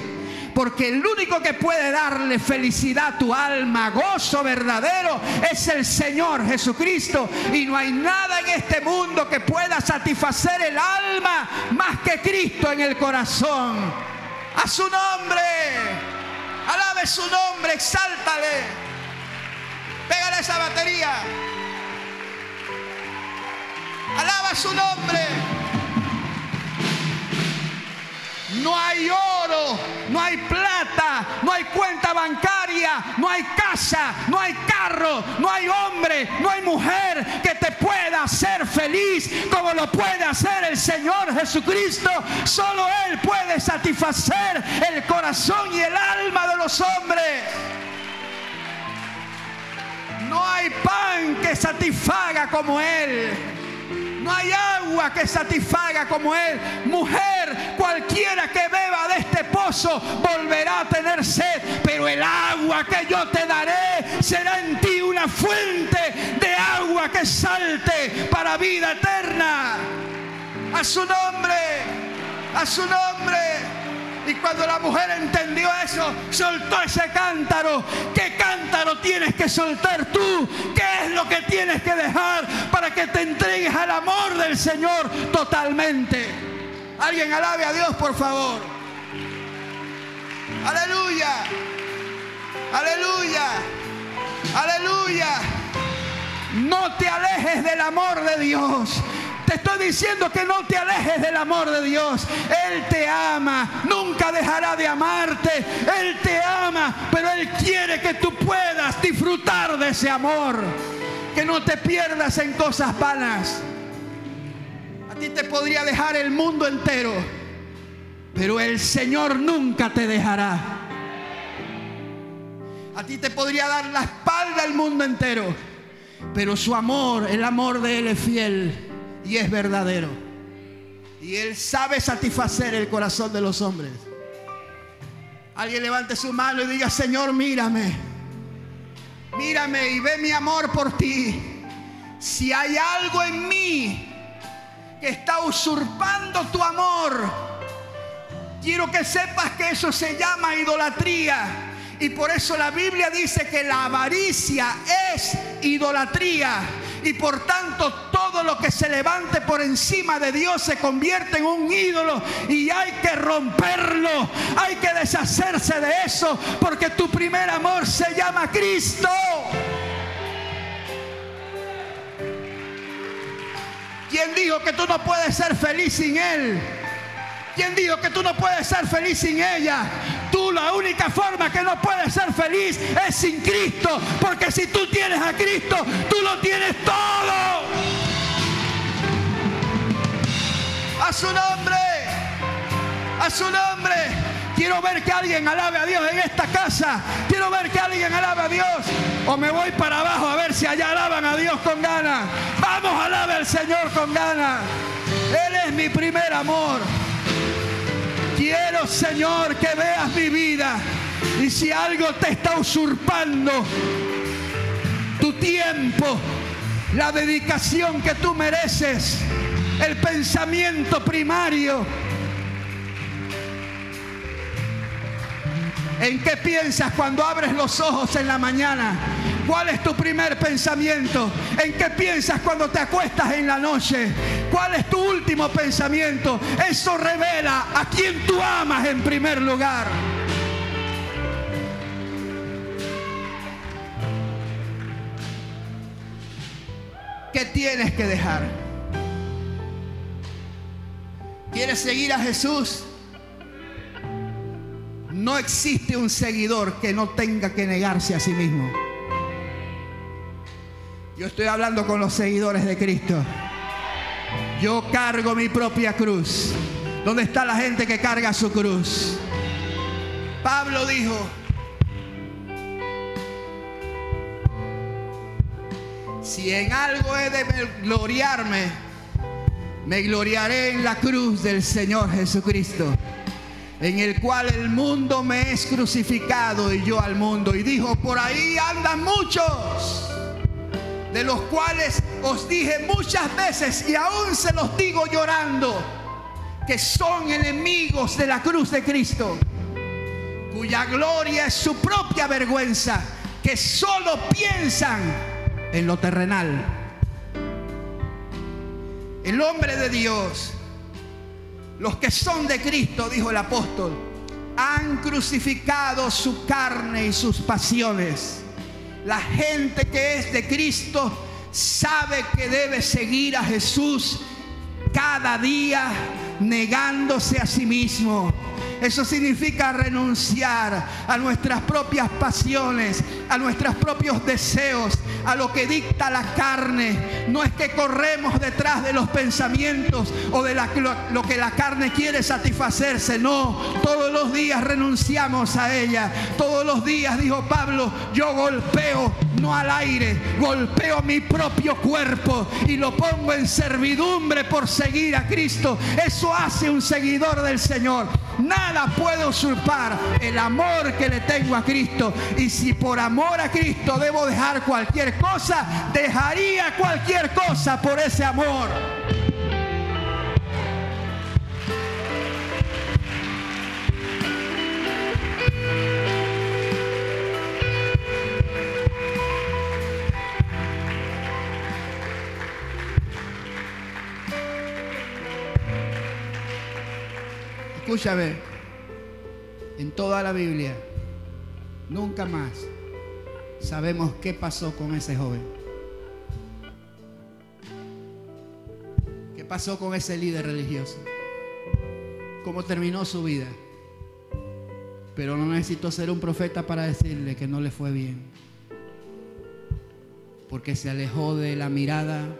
Porque el único que puede darle felicidad a tu alma, gozo verdadero, es el Señor Jesucristo. Y no hay nada en este mundo que pueda satisfacer el alma más que Cristo en el corazón a su nombre. Alabe su nombre, exáltale. Pégale esa batería. Alaba su nombre. No hay oro, no hay plata, no hay cuenta bancaria, no hay casa, no hay carro, no hay hombre, no hay mujer que te pueda hacer feliz como lo puede hacer el Señor Jesucristo. Solo Él puede satisfacer el corazón y el alma de los hombres. No hay pan que satisfaga como Él. No hay agua que satisfaga como Él. Mujer, cualquiera que beba de este pozo volverá a tener sed. Pero el agua que yo te daré será en ti una fuente de agua que salte para vida eterna. A su nombre, a su nombre. Y cuando la mujer entendió eso, soltó ese cántaro. ¿Qué cántaro tienes que soltar tú? ¿Qué es lo que tienes que dejar para que te entregues al amor del Señor totalmente? Alguien alabe a Dios, por favor. Aleluya. Aleluya. Aleluya. No te alejes del amor de Dios. Te estoy diciendo que no te alejes del amor de Dios. Él te ama, nunca dejará de amarte. Él te ama, pero Él quiere que tú puedas disfrutar de ese amor. Que no te pierdas en cosas vanas. A ti te podría dejar el mundo entero, pero el Señor nunca te dejará. A ti te podría dar la espalda el mundo entero, pero su amor, el amor de Él es fiel y es verdadero. Y Él sabe satisfacer el corazón de los hombres. Alguien levante su mano y diga, Señor, mírame. Mírame y ve mi amor por ti. Si hay algo en mí que está usurpando tu amor, quiero que sepas que eso se llama idolatría. Y por eso la Biblia dice que la avaricia es idolatría. Y por tanto todo lo que se levante por encima de Dios se convierte en un ídolo. Y hay que romperlo. Hay que deshacerse de eso. Porque tu primer amor se llama Cristo. ¿Quién dijo que tú no puedes ser feliz sin Él? ¿Quién dijo que tú no puedes ser feliz sin ella? Tú la única forma que no puedes ser feliz es sin Cristo. Porque si tú tienes a Cristo, tú lo tienes todo. A su nombre. A su nombre. Quiero ver que alguien alabe a Dios en esta casa. Quiero ver que alguien alabe a Dios. O me voy para abajo a ver si allá alaban a Dios con ganas. Vamos, alabe al Señor con ganas. Él es mi primer amor. Quiero, Señor, que veas mi vida. Y si algo te está usurpando tu tiempo, la dedicación que tú mereces, el pensamiento primario, ¿En qué piensas cuando abres los ojos en la mañana? ¿Cuál es tu primer pensamiento? ¿En qué piensas cuando te acuestas en la noche? ¿Cuál es tu último pensamiento? Eso revela a quien tú amas en primer lugar. ¿Qué tienes que dejar? ¿Quieres seguir a Jesús? No existe un seguidor que no tenga que negarse a sí mismo. Yo estoy hablando con los seguidores de Cristo. Yo cargo mi propia cruz. ¿Dónde está la gente que carga su cruz? Pablo dijo, si en algo he de gloriarme, me gloriaré en la cruz del Señor Jesucristo en el cual el mundo me es crucificado y yo al mundo. Y dijo, por ahí andan muchos, de los cuales os dije muchas veces y aún se los digo llorando, que son enemigos de la cruz de Cristo, cuya gloria es su propia vergüenza, que solo piensan en lo terrenal. El hombre de Dios los que son de Cristo, dijo el apóstol, han crucificado su carne y sus pasiones. La gente que es de Cristo sabe que debe seguir a Jesús cada día negándose a sí mismo eso significa renunciar a nuestras propias pasiones, a nuestros propios deseos, a lo que dicta la carne. No es que corremos detrás de los pensamientos o de lo, que la carne quiere satisfacerse. No, todos los días renunciamos a ella. Todos los días, dijo Pablo, yo golpeo no al aire, golpeo mi propio cuerpo y lo pongo en servidumbre por seguir a Cristo. Eso hace un seguidor del Señor. Nada puede usurpar el amor que le tengo a Cristo. Y si por amor a Cristo debo dejar cualquier cosa, dejaría cualquier cosa por ese amor. Escúchame, en toda la Biblia, nunca más sabemos qué pasó con ese joven. ¿Qué pasó con ese líder religioso? ¿Cómo terminó su vida? Pero no necesito ser un profeta para decirle que no le fue bien. Porque se alejó de la mirada,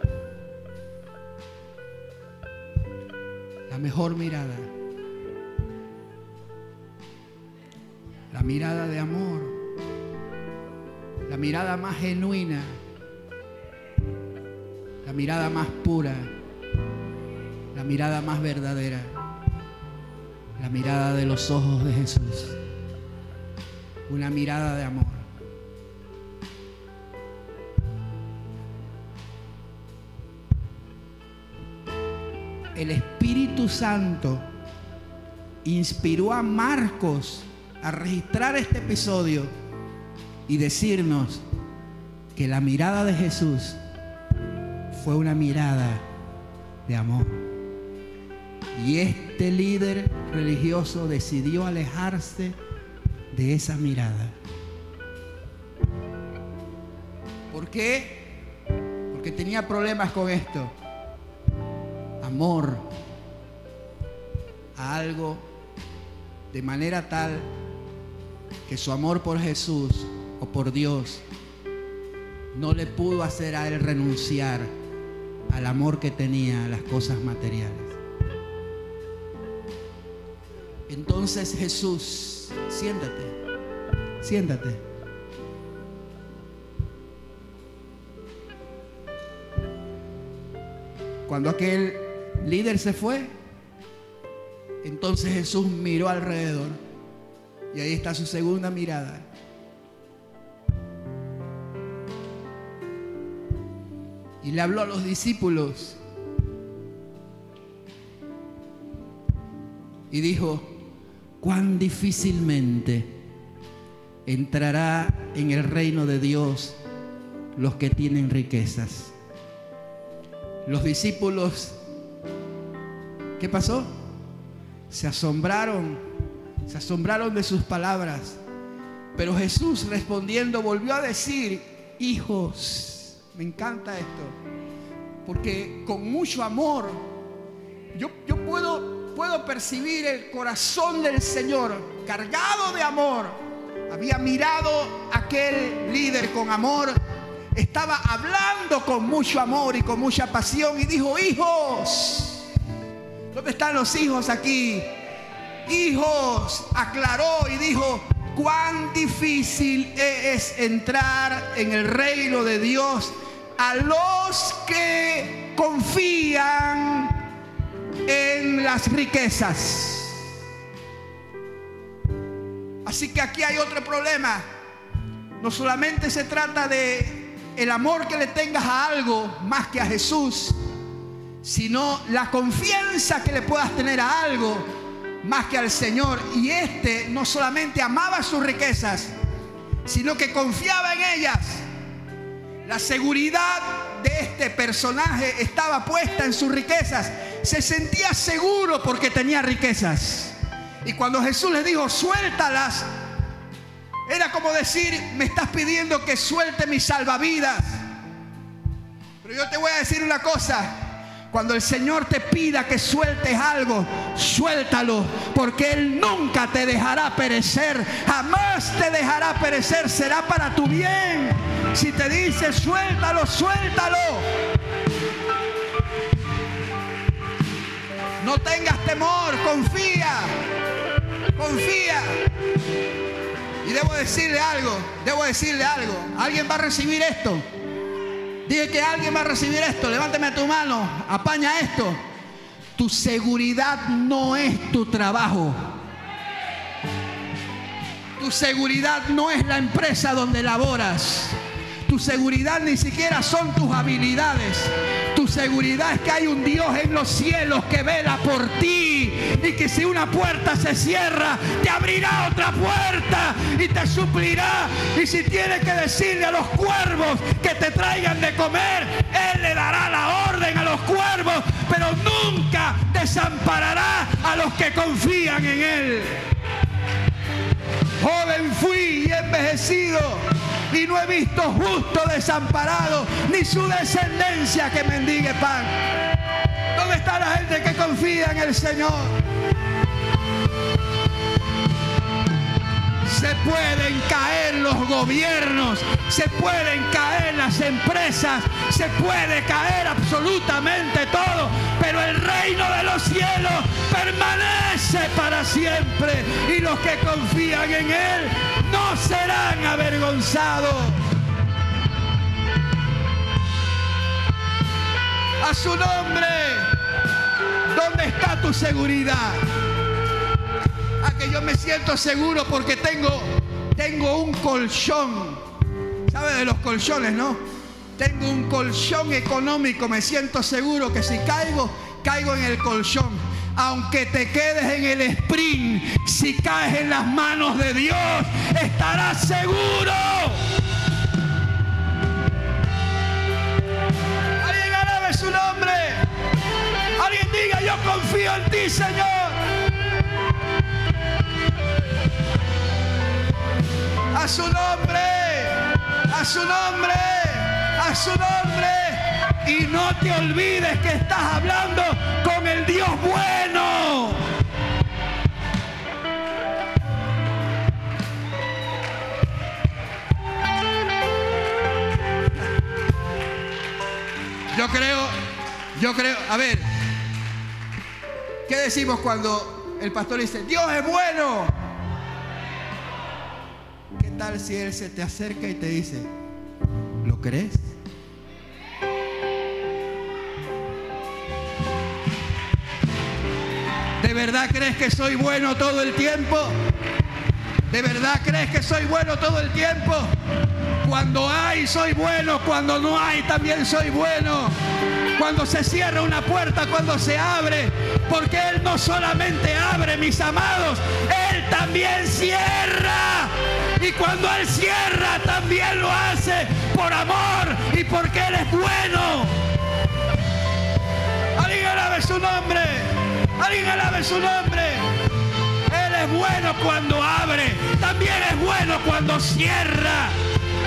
la mejor mirada, la mirada de amor, la mirada más genuina, la mirada más pura, la mirada más verdadera, la mirada de los ojos de Jesús, una mirada de amor. El Espíritu Santo inspiró a Marcos a registrar este episodio y decirnos que la mirada de Jesús fue una mirada de amor. Y este líder religioso decidió alejarse de esa mirada. ¿Por qué? Porque tenía problemas con esto. Amor a algo de manera tal que su amor por Jesús o por Dios no le pudo hacer a él renunciar al amor que tenía a las cosas materiales. Entonces Jesús, siéntate, siéntate. Cuando aquel líder se fue, entonces Jesús miró alrededor y ahí está su segunda mirada. Y le habló a los discípulos y dijo, cuán difícilmente entrará en el reino de Dios los que tienen riquezas. Los discípulos, ¿qué pasó? Se asombraron, se asombraron de sus palabras. Pero Jesús respondiendo volvió a decir, hijos, me encanta esto, porque con mucho amor yo, yo puedo, puedo percibir el corazón del Señor cargado de amor. Había mirado aquel líder con amor, estaba hablando con mucho amor y con mucha pasión y dijo, hijos, ¿dónde están los hijos aquí? Hijos, aclaró y dijo, cuán difícil es entrar en el reino de Dios a los que confían en las riquezas. Así que aquí hay otro problema. No solamente se trata de el amor que le tengas a algo más que a Jesús, sino la confianza que le puedas tener a algo más que al Señor. Y este no solamente amaba sus riquezas, sino que confiaba en ellas. La seguridad de este personaje estaba puesta en sus riquezas. Se sentía seguro porque tenía riquezas. Y cuando Jesús le dijo, suéltalas, era como decir, me estás pidiendo que suelte mis salvavidas. Pero yo te voy a decir una cosa. Cuando el Señor te pida que sueltes algo, suéltalo, porque Él nunca te dejará perecer, jamás te dejará perecer, será para tu bien. Si te dice suéltalo, suéltalo. No tengas temor, confía, confía. Y debo decirle algo, debo decirle algo. ¿Alguien va a recibir esto? Dije que alguien va a recibir esto. Levántame tu mano, apaña esto. Tu seguridad no es tu trabajo. Tu seguridad no es la empresa donde laboras. Tu seguridad ni siquiera son tus habilidades. Tu seguridad es que hay un Dios en los cielos que vela por ti. Y que si una puerta se cierra, te abrirá otra puerta y te suplirá. Y si tienes que decirle a los cuervos que te traigan de comer, Él le dará la orden a los cuervos. Pero nunca desamparará a los que confían en Él. Joven fui y envejecido y no he visto justo desamparado, ni su descendencia que mendigue pan. ¿Dónde está la gente que confía en el Señor? Se pueden caer los gobiernos, se pueden caer las empresas, se puede caer absolutamente todo, pero el reino de los cielos permanece para siempre y los que confían en Él no serán avergonzados. A su nombre, ¿dónde está tu seguridad? a que yo me siento seguro porque tengo, tengo un colchón. ¿Sabe de los colchones, no? Tengo un colchón económico, me siento seguro que si caigo, caigo en el colchón. Aunque te quedes en el sprint, si caes en las manos de Dios, estarás seguro. Yo confío en ti, Señor. a su nombre, a su nombre, a su nombre. Y no te olvides que estás hablando con el Dios bueno. Yo creo, yo creo, a ver, ¿qué decimos cuando el pastor dice, Dios es bueno? tal si Él se te acerca y te dice, ¿lo crees? ¿De verdad crees que soy bueno todo el tiempo? ¿De verdad crees que soy bueno todo el tiempo? Cuando hay, soy bueno. Cuando no hay, también soy bueno. Cuando se cierra una puerta, cuando se abre. Porque Él no solamente abre, mis amados, Él también cierra. Y cuando Él cierra, también lo hace por amor y porque Él es bueno. Alguien alabe su nombre. Alguien alabe su nombre. Él es bueno cuando abre. También es bueno cuando cierra.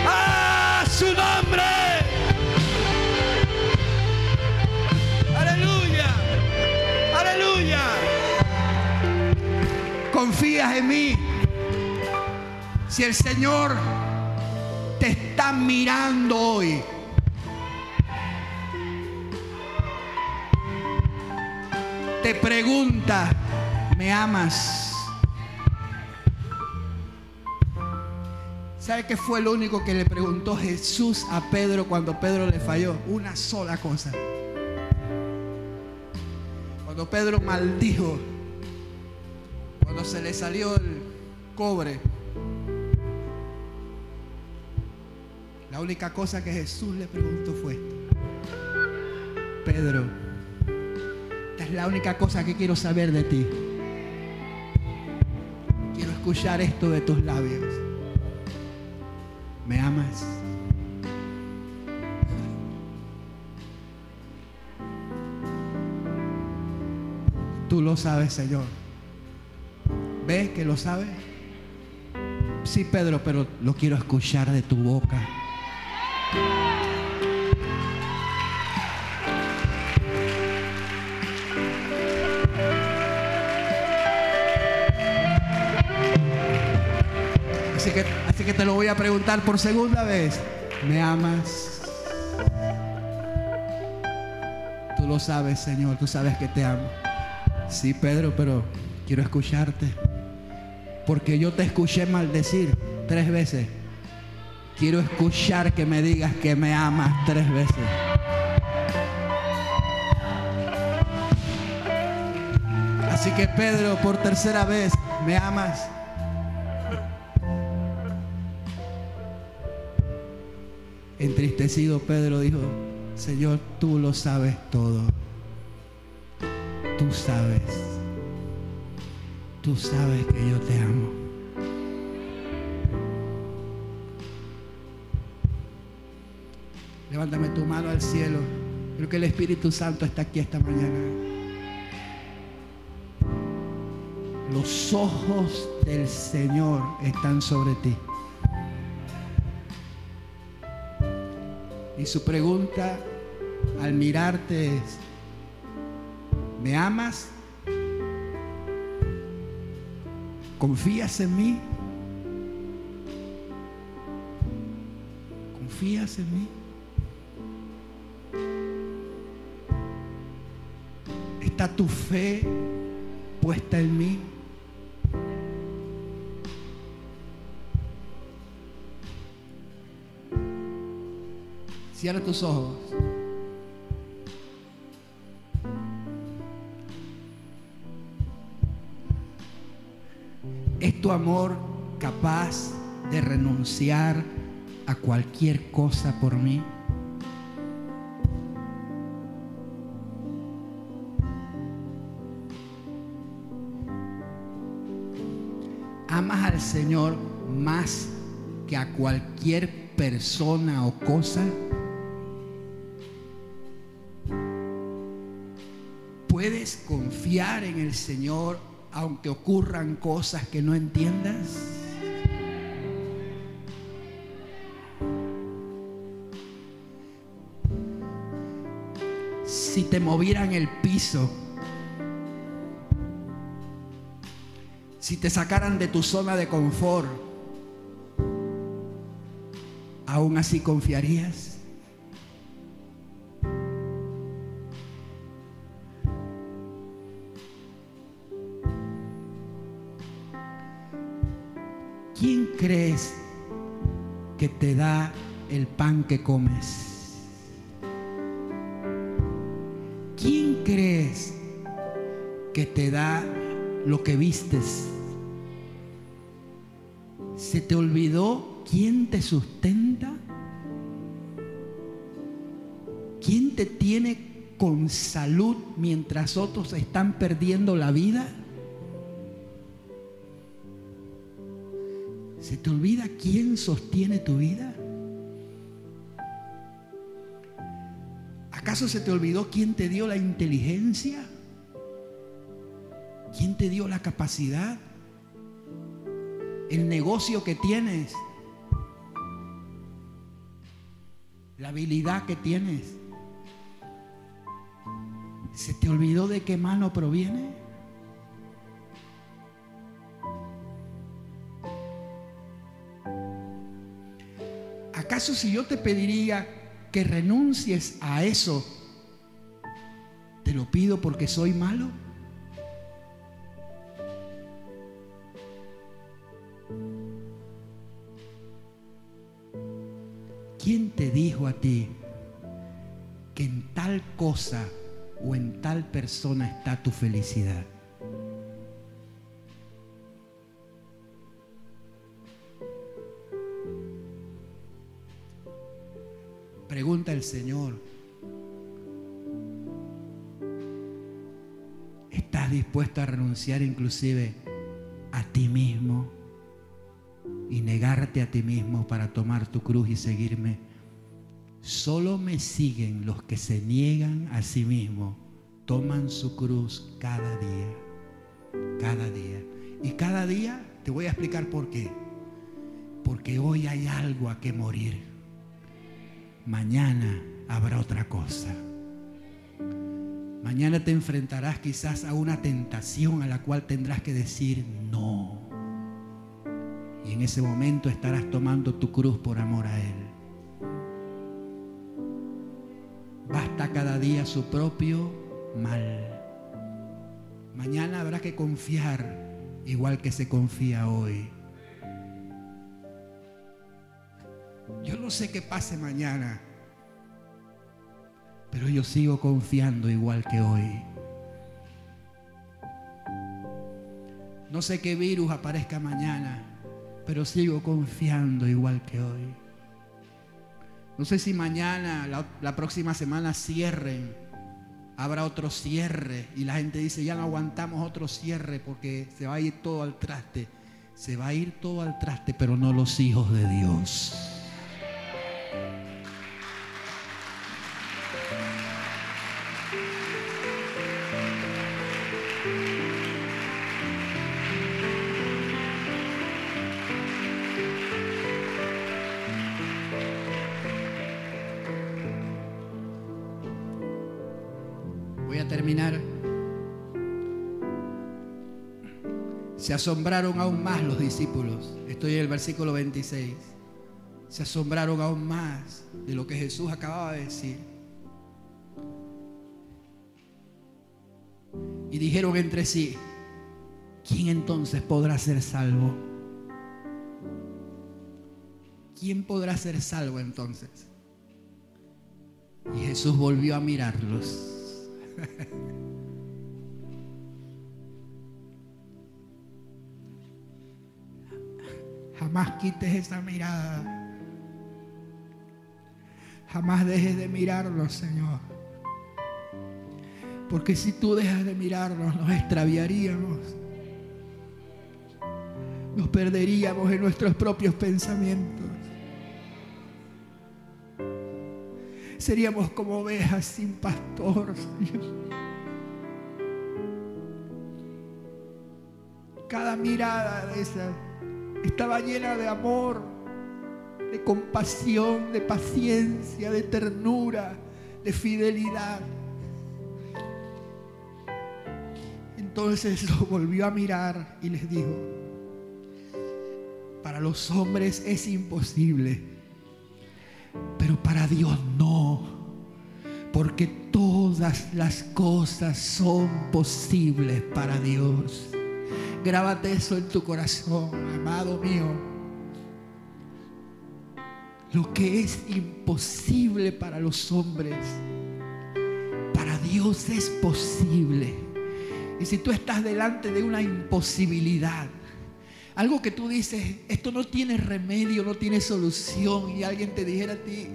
¡Ah, su nombre! En mí. Si el Señor te está mirando hoy, te pregunta, ¿me amas? ¿Sabe qué fue lo único que le preguntó Jesús a Pedro cuando Pedro le falló? Una sola cosa. Cuando Pedro maldijo, cuando se le salió el cobre, La única cosa que Jesús le preguntó fue Pedro, esta es la única cosa que quiero saber de ti. Quiero escuchar esto de tus labios. ¿Me amas? Tú lo sabes, Señor. ¿Ves que lo sabes? Sí, Pedro, pero lo quiero escuchar de tu boca. Así que, así que te lo voy a preguntar por segunda vez. ¿Me amas? Tú lo sabes, Señor. Tú sabes que te amo. Sí, Pedro, pero quiero escucharte. Porque yo te escuché maldecir tres veces. Quiero escuchar que me digas que me amas tres veces. Así que Pedro, por tercera vez, ¿me amas? Entristecido Pedro dijo, Señor, tú lo sabes todo. Tú sabes. Tú sabes que yo te amo. Levántame tu mano al cielo. Creo que el Espíritu Santo está aquí esta mañana. Los ojos del Señor están sobre ti. Y su pregunta al mirarte es, ¿me amas? ¿Confías en mí? ¿Confías en mí? ¿Está tu fe puesta en mí? Cierra tus ojos. ¿Es tu amor capaz de renunciar a cualquier cosa por mí? ¿Amas al Señor más que a cualquier persona o cosa? ¿Puedes confiar en el Señor aunque ocurran cosas que no entiendas? Si te movieran el piso, si te sacaran de tu zona de confort, ¿aún así confiarías? Están perdiendo la vida? ¿Se te olvida quién sostiene tu vida? ¿Acaso se te olvidó quién te dio la inteligencia? ¿Quién te dio la capacidad? El negocio que tienes. La habilidad que tienes. ¿Se te olvidó de qué mano proviene? ¿Acaso si yo te pediría que renuncies a eso, te lo pido porque soy malo? ¿Quién te dijo a ti que en tal cosa o en tal persona está tu felicidad? Pregunta el Señor. ¿Estás dispuesto a renunciar inclusive a ti mismo y negarte a ti mismo para tomar tu cruz y seguirme? Solo me siguen los que se niegan a sí mismos, toman su cruz cada día, cada día. Y cada día te voy a explicar por qué. Porque hoy hay algo a que morir mañana habrá otra cosa. Mañana te enfrentarás quizás a una tentación a la cual tendrás que decir no. Y en ese momento estarás tomando tu cruz por amor a Él. Basta cada día su propio mal. Mañana habrá que confiar igual que se confía hoy. Yo no sé qué pase mañana, pero yo sigo confiando igual que hoy. No sé qué virus aparezca mañana, pero sigo confiando igual que hoy. No sé si mañana, la, la, próxima semana cierren, habrá otro cierre y la gente dice, ya no aguantamos otro cierre porque se va a ir todo al traste. Se va a ir todo al traste, pero no los hijos de Dios. Se asombraron aún más los discípulos. Estoy en el versículo 26. Se asombraron aún más de lo que Jesús acababa de decir. Y dijeron entre sí, ¿quién entonces podrá ser salvo? ¿Quién podrá ser salvo entonces? Y Jesús volvió a mirarlos. Jamás quites esa mirada. Jamás dejes de mirarlos, Señor. Porque si tú dejas de mirarnos, nos extraviaríamos. Nos perderíamos en nuestros propios pensamientos. Seríamos como ovejas sin pastor, Señor. Cada mirada de esa estaba llena de amor, de compasión, de paciencia, de ternura, de fidelidad. Entonces lo volvió a mirar y les dijo, para los hombres es imposible, pero para Dios no, porque todas las cosas son posibles para Dios. Grábate eso en tu corazón, amado mío. Lo que es imposible para los hombres, para Dios es posible. Y si tú estás delante de una imposibilidad, algo que tú dices, esto no tiene remedio, no tiene solución, y alguien te dijera a ti,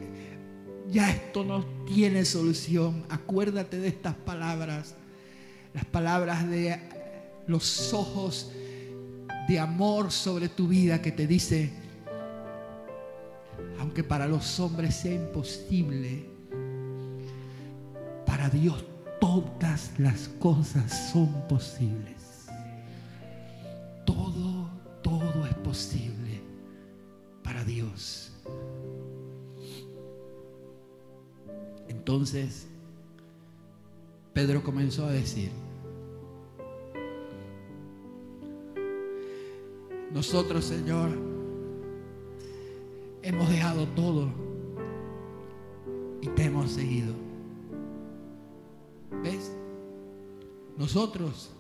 ya esto no tiene solución, acuérdate de estas palabras, las palabras de los ojos de amor sobre tu vida que te dice, aunque para los hombres sea imposible, para Dios todas las cosas son posibles. Todo, todo es posible para Dios. Entonces, Pedro comenzó a decir, Nosotros, Señor, hemos dejado todo y te hemos seguido. ¿Ves? Nosotros,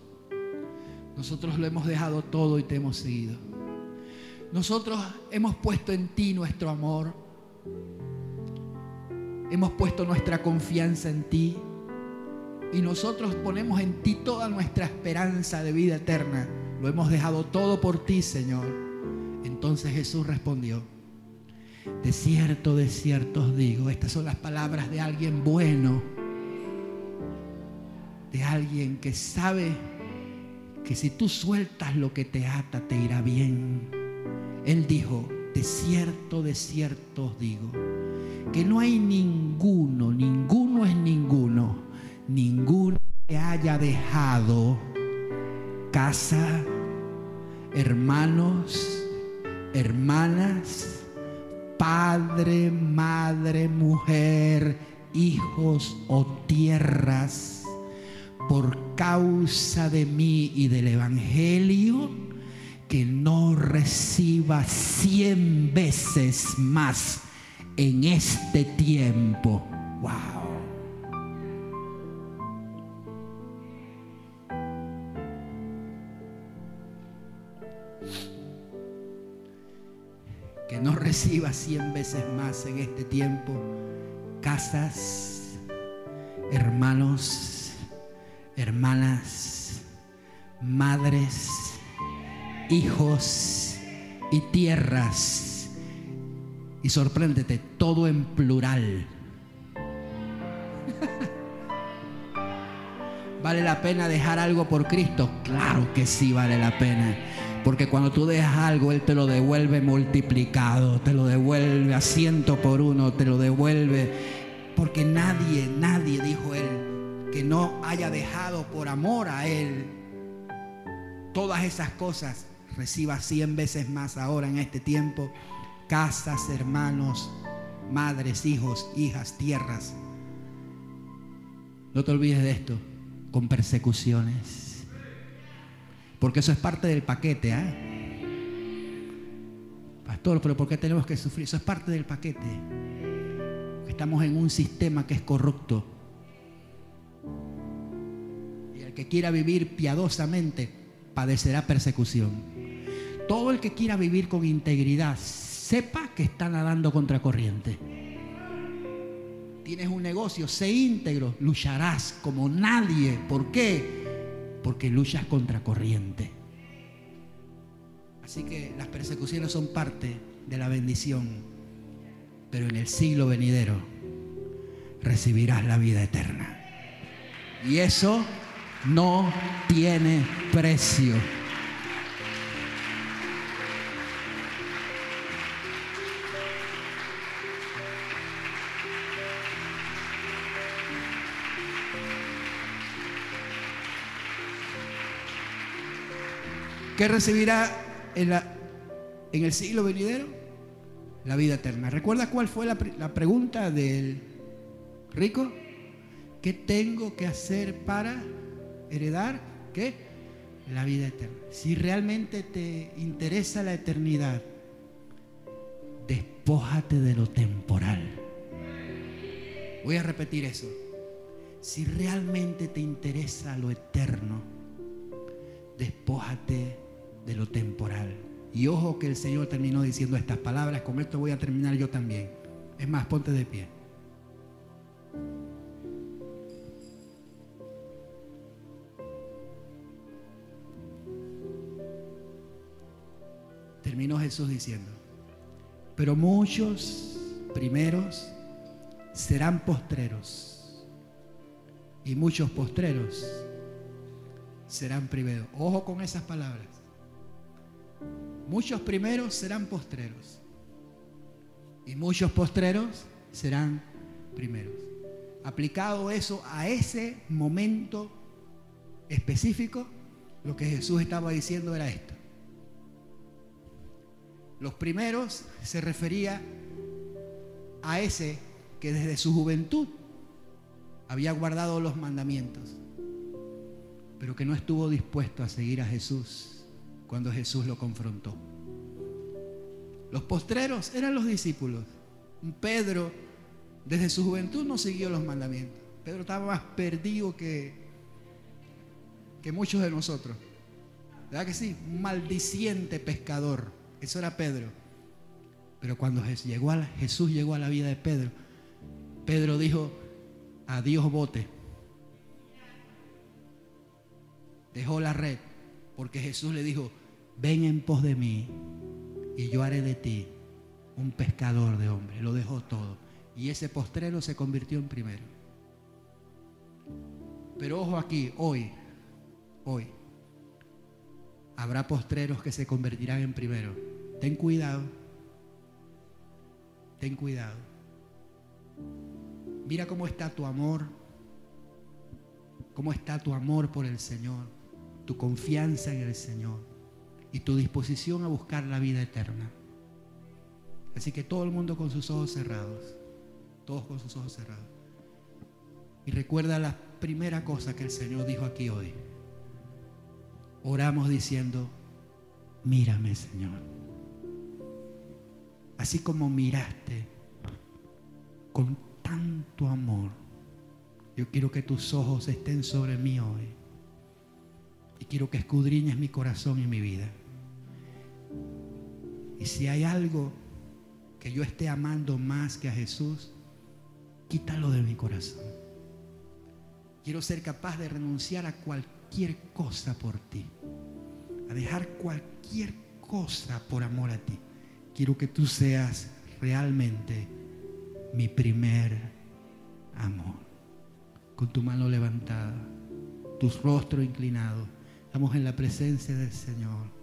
nosotros lo hemos dejado todo y te hemos seguido. Nosotros hemos puesto en ti nuestro amor. Hemos puesto nuestra confianza en ti. Y nosotros ponemos en ti toda nuestra esperanza de vida eterna. Lo hemos dejado todo por ti, Señor. Entonces Jesús respondió, de cierto, de cierto os digo, estas son las palabras de alguien bueno, de alguien que sabe que si tú sueltas lo que te ata, te irá bien. Él dijo, de cierto, de cierto os digo, que no hay ninguno, ninguno es ninguno, ninguno que haya dejado casa, hermanos, hermanas, padre, madre, mujer, hijos o tierras, por causa de mí y del Evangelio, que no reciba cien veces más en este tiempo. Wow. No reciba cien veces más en este tiempo casas, hermanos, hermanas, madres, hijos y tierras. Y sorpréndete, todo en plural. ¿Vale la pena dejar algo por Cristo? Claro que sí vale la pena. Porque cuando tú dejas algo, Él te lo devuelve multiplicado, te lo devuelve a ciento por uno, te lo devuelve. Porque nadie, nadie, dijo Él, que no haya dejado por amor a Él todas esas cosas, reciba cien veces más ahora en este tiempo. Casas, hermanos, madres, hijos, hijas, tierras. No te olvides de esto. con persecuciones. Porque eso es parte del paquete, ¿ah? Pastor, pero ¿por qué tenemos que sufrir? Eso es parte del paquete. Estamos en un sistema que es corrupto. Y el que quiera vivir piadosamente padecerá persecución. Todo el que quiera vivir con integridad, sepa que está nadando contra corriente. Tienes un negocio, sé íntegro, lucharás como nadie. ¿Por qué? Porque luchas contra corriente. Así que las persecuciones son parte de la bendición. Pero en el siglo venidero recibirás la vida eterna. Y eso no tiene precio. ¿Qué recibirá en, el siglo venidero? La vida eterna. ¿Recuerda cuál fue la, la pregunta del rico? ¿Qué tengo que hacer para heredar? ¿Qué? La vida eterna. Si realmente te interesa la eternidad, despójate de lo temporal. Voy a repetir eso. Si realmente te interesa lo eterno, despójate de lo temporal. Y ojo que el Señor terminó diciendo estas palabras, con esto voy a terminar yo también. Es más, ponte de pie. Terminó Jesús diciendo, pero muchos primeros serán postreros y muchos postreros serán primeros. Ojo con esas palabras. Muchos primeros serán postreros. Y muchos postreros serán primeros. Aplicado eso a ese momento específico, lo que Jesús estaba diciendo era esto. Los primeros se refería a ese que desde su juventud había guardado los mandamientos, pero que no estuvo dispuesto a seguir a Jesús cuando Jesús lo confrontó. Los postreros eran los discípulos. Pedro, desde su juventud, no siguió los mandamientos. Pedro estaba más perdido que, que muchos de nosotros. ¿Verdad que sí? Maldiciente pescador. Eso era Pedro. Pero cuando Jesús llegó a la vida de Pedro, Pedro dijo, adiós bote. Dejó la red porque Jesús le dijo, ven en pos de mí y yo haré de ti un pescador de hombres. Lo dejó todo. Y ese postrero se convirtió en primero. Pero ojo aquí, hoy, hoy, habrá postreros que se convertirán en primero. Ten cuidado. Ten cuidado. Mira cómo está tu amor. Cómo está tu amor por el Señor tu confianza en el Señor y tu disposición a buscar la vida eterna. Así que todo el mundo con sus ojos cerrados, todos con sus ojos cerrados. Y recuerda la primera cosa que el Señor dijo aquí hoy. Oramos diciendo, mírame Señor. Así como miraste con tanto amor, yo quiero que tus ojos estén sobre mí hoy y quiero que escudriñes mi corazón y mi vida. Y si hay algo que yo esté amando más que a Jesús, quítalo de mi corazón. Quiero ser capaz de renunciar a cualquier cosa por ti. A dejar cualquier cosa por amor a ti. Quiero que tú seas realmente mi primer amor. Con tu mano levantada, tus rostros inclinados Estamos en la presencia del Señor.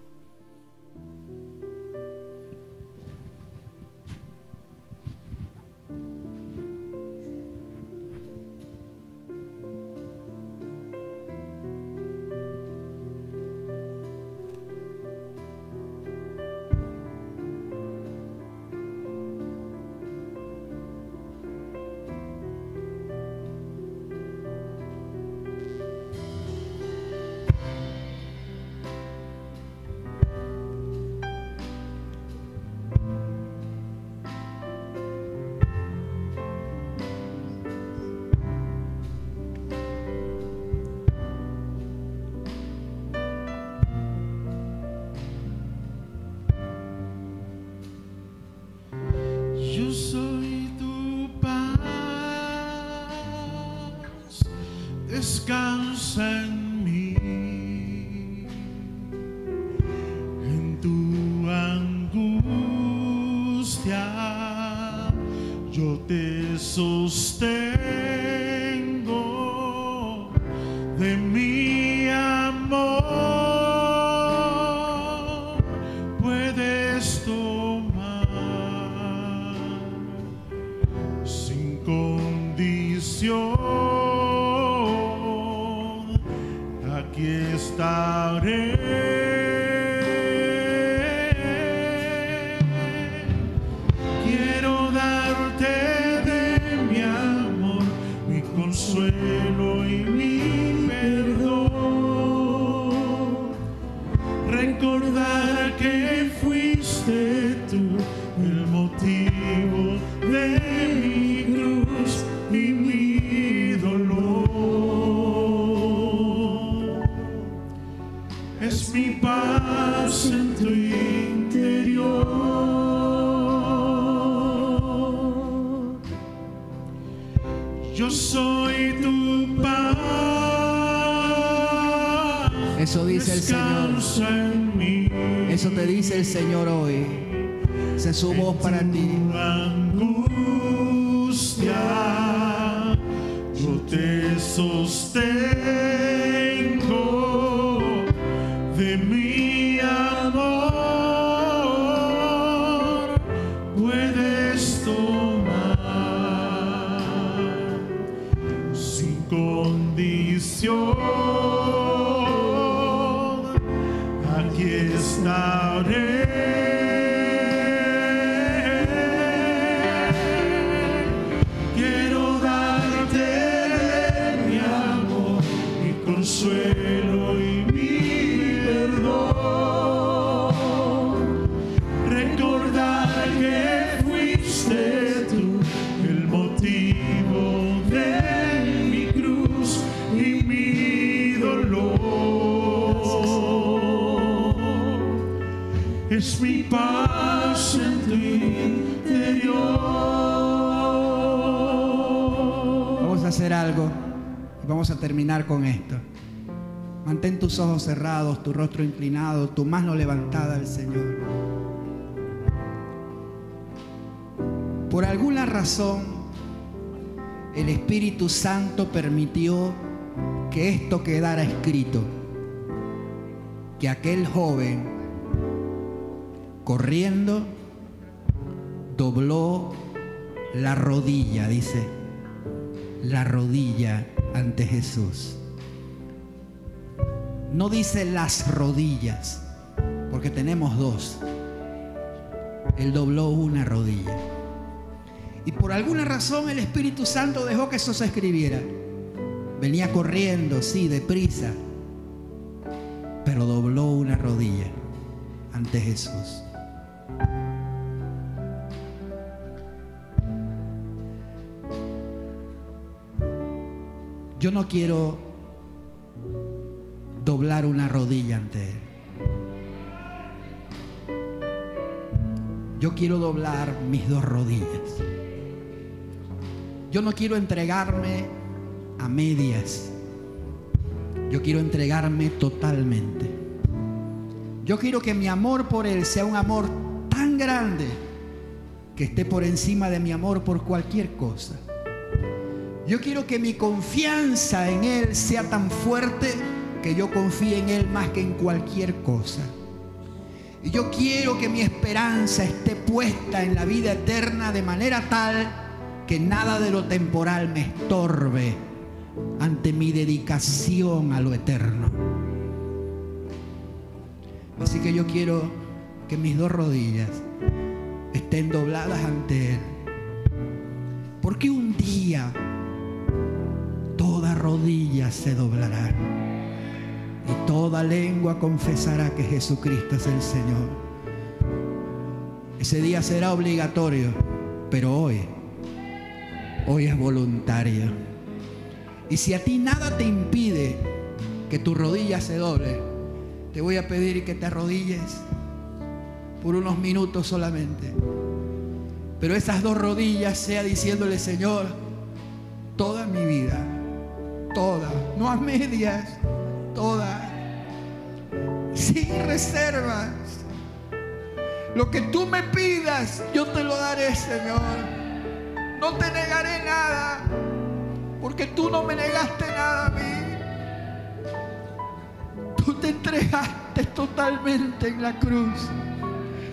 sweet. Ojos cerrados, tu rostro inclinado, tu mano levantada al Señor. Por alguna razón, el Espíritu Santo permitió que esto quedara escrito. Que aquel joven, corriendo, dobló la rodilla, dice, la rodilla ante Jesús. No dice las rodillas, porque tenemos dos. Él dobló una rodilla. Y por alguna razón el Espíritu Santo dejó que eso se escribiera. Venía corriendo, sí, deprisa, pero dobló una rodilla ante Jesús. Yo no quiero doblar una rodilla ante Él. Yo quiero doblar mis dos rodillas. Yo no quiero entregarme a medias. Yo quiero entregarme totalmente. Yo quiero que mi amor por Él sea un amor tan grande que esté por encima de mi amor por cualquier cosa. Yo quiero que mi confianza en Él sea tan fuerte que yo confíe en Él más que en cualquier cosa. Y yo quiero que mi esperanza esté puesta en la vida eterna de manera tal que nada de lo temporal me estorbe ante mi dedicación a lo eterno. Así que yo quiero que mis dos rodillas estén dobladas ante Él. Porque un día toda rodilla se doblará y toda lengua confesará que Jesucristo es el Señor. Ese día será obligatorio, pero hoy, hoy es voluntario. Y si a ti nada te impide que tu rodilla se doble, te voy a pedir que te arrodilles por unos minutos solamente. Pero esas dos rodillas sea diciéndole, Señor, toda mi vida toda, no a medias, toda, sin reservas. Lo que tú me pidas, yo te lo daré, Señor. No te negaré nada, porque tú no me negaste nada a mí. Tú te entregaste totalmente en la cruz.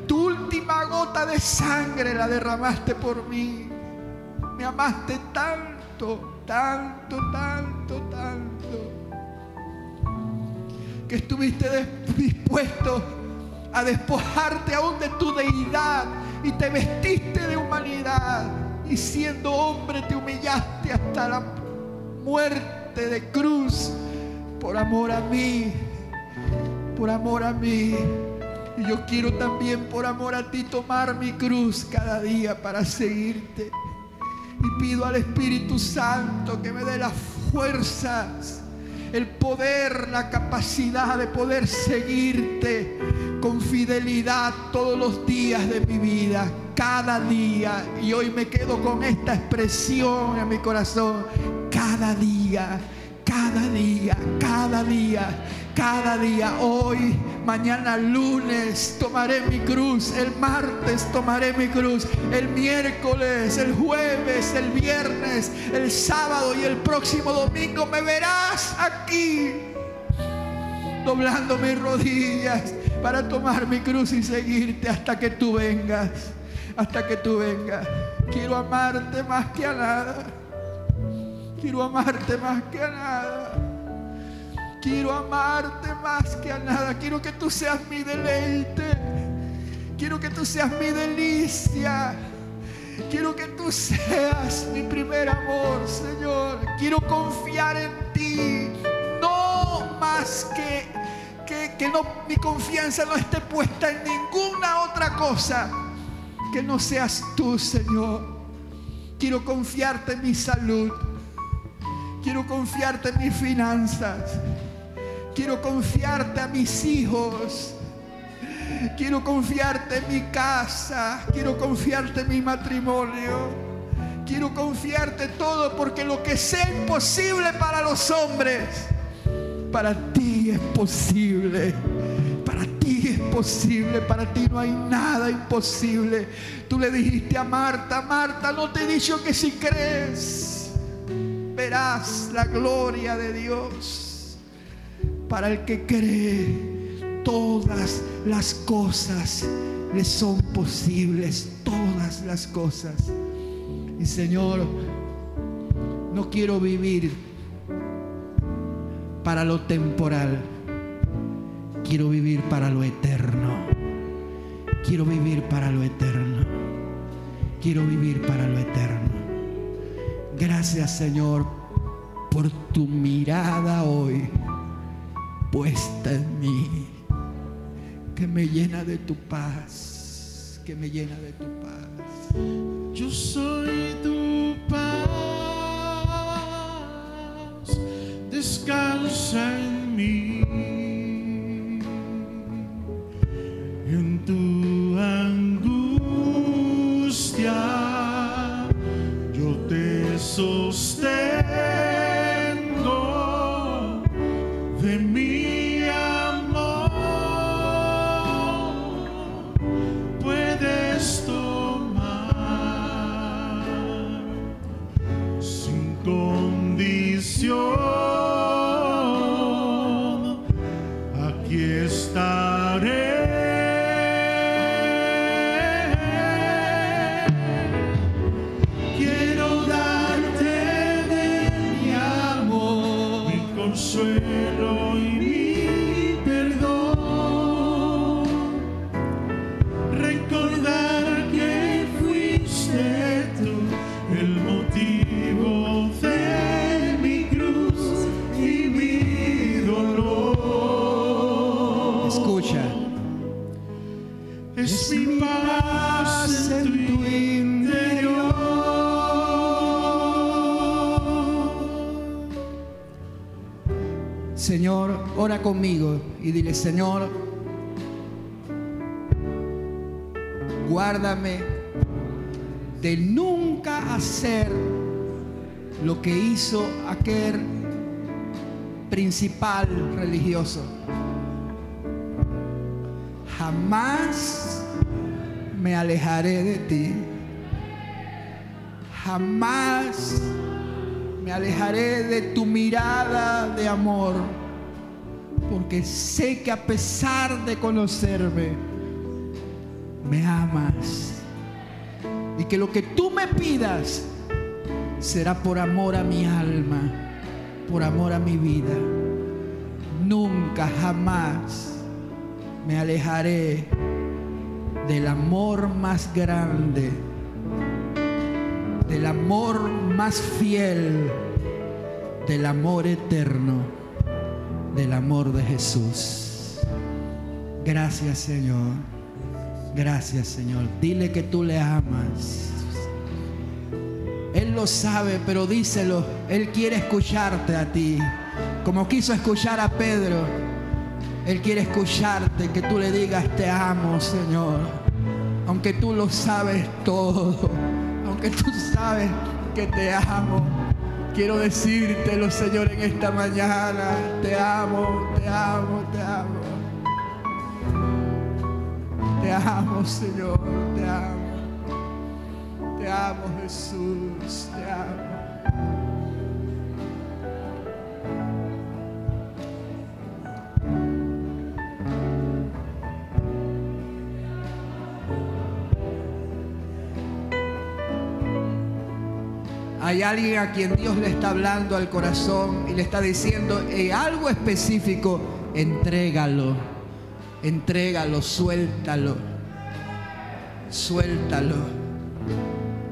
Tu última gota de sangre la derramaste por mí. Me amaste tanto, tanto, tanto, tanto, que estuviste dispuesto a despojarte aún de tu deidad y te vestiste de humanidad y siendo hombre te humillaste hasta la muerte de cruz por amor a mí, por amor a mí. Y yo quiero también por amor a ti tomar mi cruz cada día para seguirte. Y pido al Espíritu Santo que me dé las fuerzas, el poder, la capacidad de poder seguirte con fidelidad todos los días de mi vida, cada día. Y hoy me quedo con esta expresión en mi corazón, cada día, cada día, cada día cada día, hoy, mañana lunes, tomaré mi cruz. El martes tomaré mi cruz. El miércoles, el jueves, el viernes, el sábado y el próximo domingo me verás aquí. Doblando mis rodillas para tomar mi cruz y seguirte hasta que tú vengas. Hasta que tú vengas. Quiero amarte más que a nada. Quiero amarte más que a nada. Quiero amarte más que a nada. Quiero que tú seas mi deleite. Quiero que tú seas mi delicia. Quiero que tú seas mi primer amor, Señor. Quiero confiar en ti. No más que, que, que no, mi confianza no esté puesta en ninguna otra cosa que no seas tú, Señor. Quiero confiarte en mi salud. Quiero confiarte en mis finanzas. Quiero confiarte a mis hijos. Quiero confiarte en mi casa. Quiero confiarte en mi matrimonio. Quiero confiarte todo porque lo que sea imposible para los hombres, para ti es posible. Para ti es posible, para ti no hay nada imposible. Tú le dijiste a Marta, Marta, no te he dicho que si crees, verás la gloria de Dios para el que cree, todas las cosas le son posibles, todas las cosas. Y Señor, no quiero vivir para lo temporal, quiero vivir para lo eterno. Quiero vivir para lo eterno. Quiero vivir para lo eterno. Gracias Señor por tu mirada hoy puesta en mí, que me llena de tu paz, que me llena de tu paz. Yo soy tu paz, descansa en mí. En tu angustia yo te sostengo. Ora conmigo y dile, Señor, guárdame de nunca hacer lo que hizo aquel principal religioso. Jamás me alejaré de ti. Jamás me alejaré de tu mirada de amor. Porque sé que a pesar de conocerme, me amas. Y que lo que tú me pidas será por amor a mi alma, por amor a mi vida. Nunca, jamás me alejaré del amor más grande, del amor más fiel, del amor eterno, del amor de Jesús. Gracias Señor, gracias Señor. Dile que tú le amas. Él lo sabe, pero díselo. Él quiere escucharte a ti, como quiso escuchar a Pedro. Él quiere escucharte, que tú le digas, te amo, Señor. Aunque tú lo sabes todo, aunque tú sabes que te amo. Quiero decírtelo, Señor, en esta mañana. Te amo, te amo, te amo. Te amo, Señor, te amo. Te amo, Jesús, te amo. Hay alguien a quien Dios le está hablando al corazón y le está diciendo en algo específico, entrégalo, entrégalo, suéltalo, suéltalo.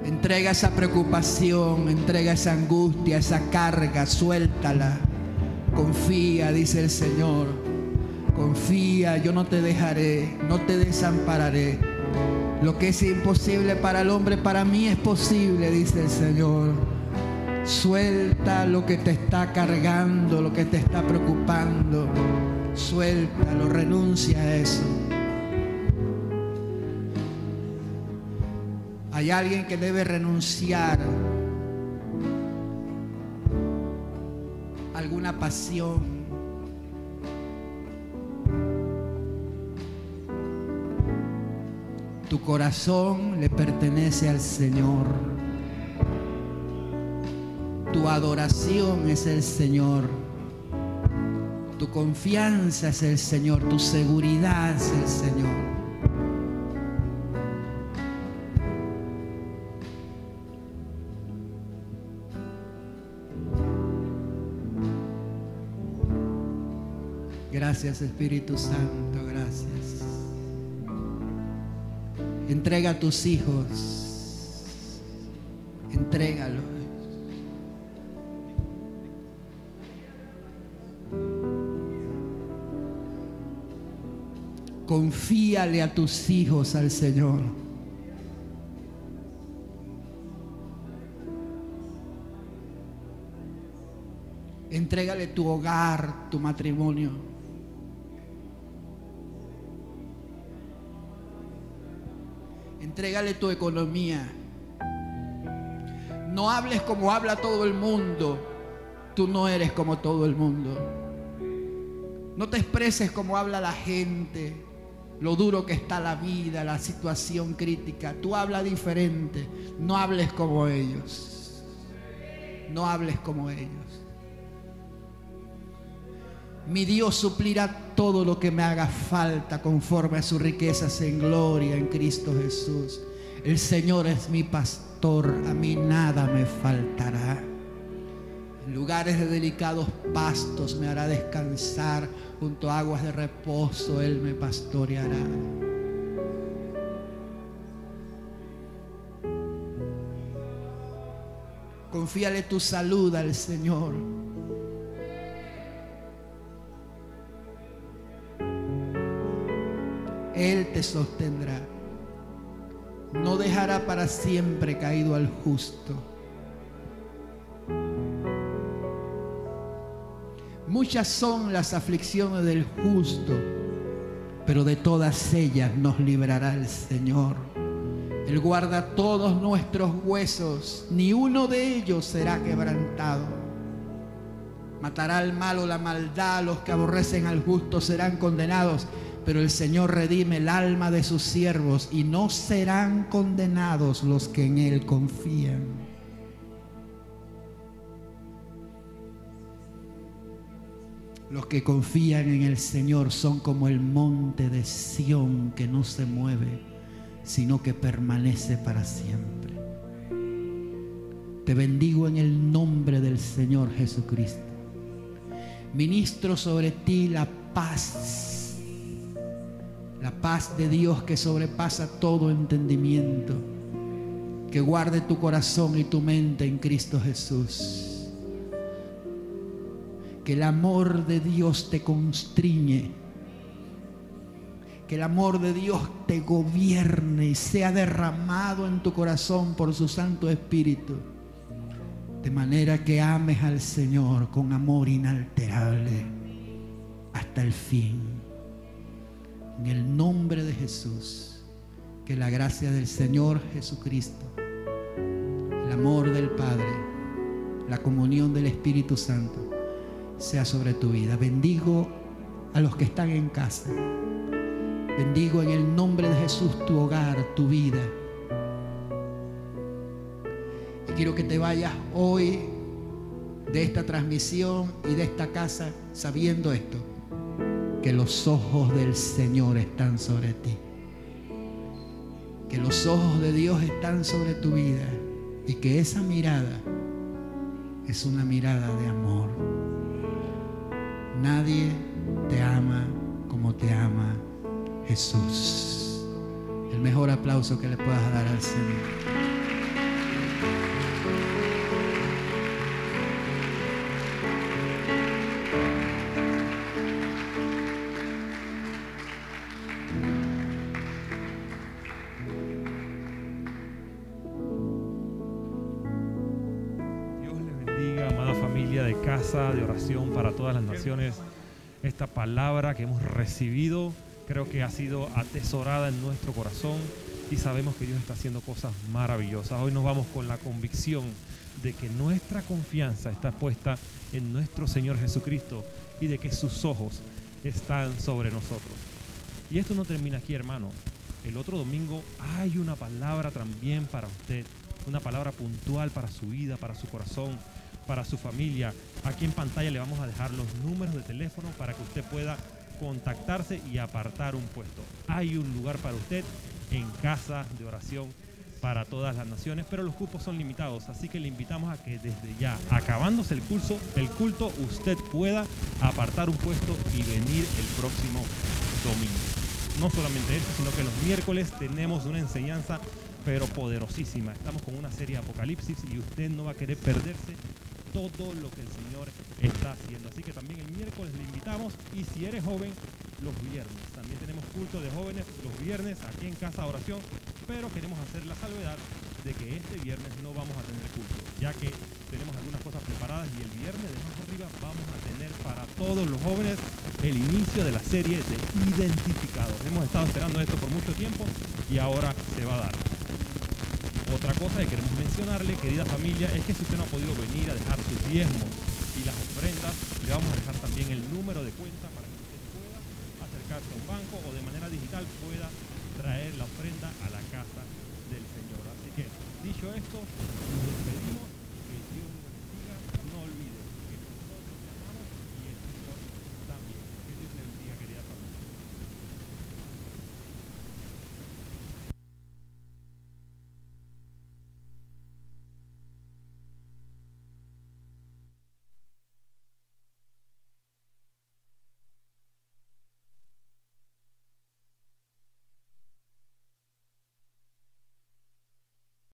Entrega esa preocupación, entrega esa angustia, esa carga, suéltala. Confía, dice el Señor. Confía, yo no te dejaré, no te desampararé. Lo que es imposible para el hombre, para mí es posible, dice el Señor. Suelta lo que te está cargando, lo que te está preocupando. Suéltalo, renuncia a eso. Hay alguien que debe renunciar a alguna pasión. Tu corazón le pertenece al Señor. Tu adoración es el Señor. Tu confianza es el Señor. Tu seguridad es el Señor. Gracias Espíritu Santo, gracias. Entrega a tus hijos. Entrégalos. Confíale a tus hijos al Señor. Entrégale tu hogar, tu matrimonio. Entrégale tu economía. No hables como habla todo el mundo. Tú no eres como todo el mundo. No te expreses como habla la gente, lo duro que está la vida, la situación crítica. Tú habla diferente. No hables como ellos. No hables como ellos. Mi Dios suplirá todo lo que me haga falta conforme a sus riquezas en gloria en Cristo Jesús. El Señor es mi pastor, a mí nada me faltará. En lugares de delicados pastos me hará descansar, junto a aguas de reposo Él me pastoreará. Confíale tu salud al Señor. Él te sostendrá. No dejará para siempre caído al justo. Muchas son las aflicciones del justo, pero de todas ellas nos librará el Señor. Él guarda todos nuestros huesos, ni uno de ellos será quebrantado. Matará al malo la maldad, los que aborrecen al justo serán condenados, pero el Señor redime el alma de sus siervos y no serán condenados los que en Él confían. Los que confían en el Señor son como el monte de Sión que no se mueve, sino que permanece para siempre. Te bendigo en el nombre del Señor Jesucristo. Ministro sobre ti la paz, la paz de Dios que sobrepasa todo entendimiento, que guarde tu corazón y tu mente en Cristo Jesús que el amor de Dios te constriñe, que el amor de Dios te gobierne y sea derramado en tu corazón por su Santo Espíritu, de manera que ames al Señor con amor inalterable hasta el fin. En el nombre de Jesús, que la gracia del Señor Jesucristo, el amor del Padre, la comunión del Espíritu Santo, sea sobre tu vida. Bendigo a los que están en casa. Bendigo en el nombre de Jesús tu hogar, tu vida. Y quiero que te vayas hoy de esta transmisión y de esta casa sabiendo esto, que los ojos del Señor están sobre ti. Que los ojos de Dios están sobre tu vida y que esa mirada es una mirada de amor. Nadie te ama como te ama Jesús. El mejor aplauso que le puedas dar al Señor. Todas las naciones. Esta palabra que hemos recibido creo que ha sido atesorada en nuestro corazón y sabemos que Dios está haciendo cosas maravillosas. Hoy nos vamos con la convicción de que nuestra confianza está puesta en nuestro Señor Jesucristo y de que sus ojos están sobre nosotros. Y esto no termina aquí, hermano. El otro domingo hay una palabra también para usted, una palabra puntual para su vida, para su corazón, para su familia. Aquí en pantalla le vamos a dejar los números de teléfono para que usted pueda contactarse y apartar un puesto. Hay un lugar para usted en casa de oración para todas las naciones, pero los cupos son limitados, así que le invitamos a que desde ya, acabándose el curso, el culto, usted pueda apartar un puesto y venir el próximo domingo. No solamente eso, sino que los miércoles tenemos una enseñanza pero poderosísima. Estamos con una serie de Apocalipsis y usted no va a querer perderse todo lo que el Señor está haciendo. Así que también el miércoles le invitamos y si eres joven, los viernes. También tenemos culto de jóvenes los viernes aquí en Casa Oración, pero queremos hacer la salvedad de que este viernes no vamos a tener culto, ya que tenemos algunas cosas preparadas y el viernes de más arriba vamos a tener para todos los jóvenes el inicio de la serie de identificados. Hemos estado esperando esto por mucho tiempo y ahora se va a dar. Otra cosa que queremos mencionarle, querida familia, es que si usted no ha podido venir a dejar sus diezmos y las ofrendas, le vamos a dejar también el número de cuenta para que usted pueda acercarse a un banco o de manera digital pueda traer la ofrenda a la casa del Señor. Así que, dicho esto,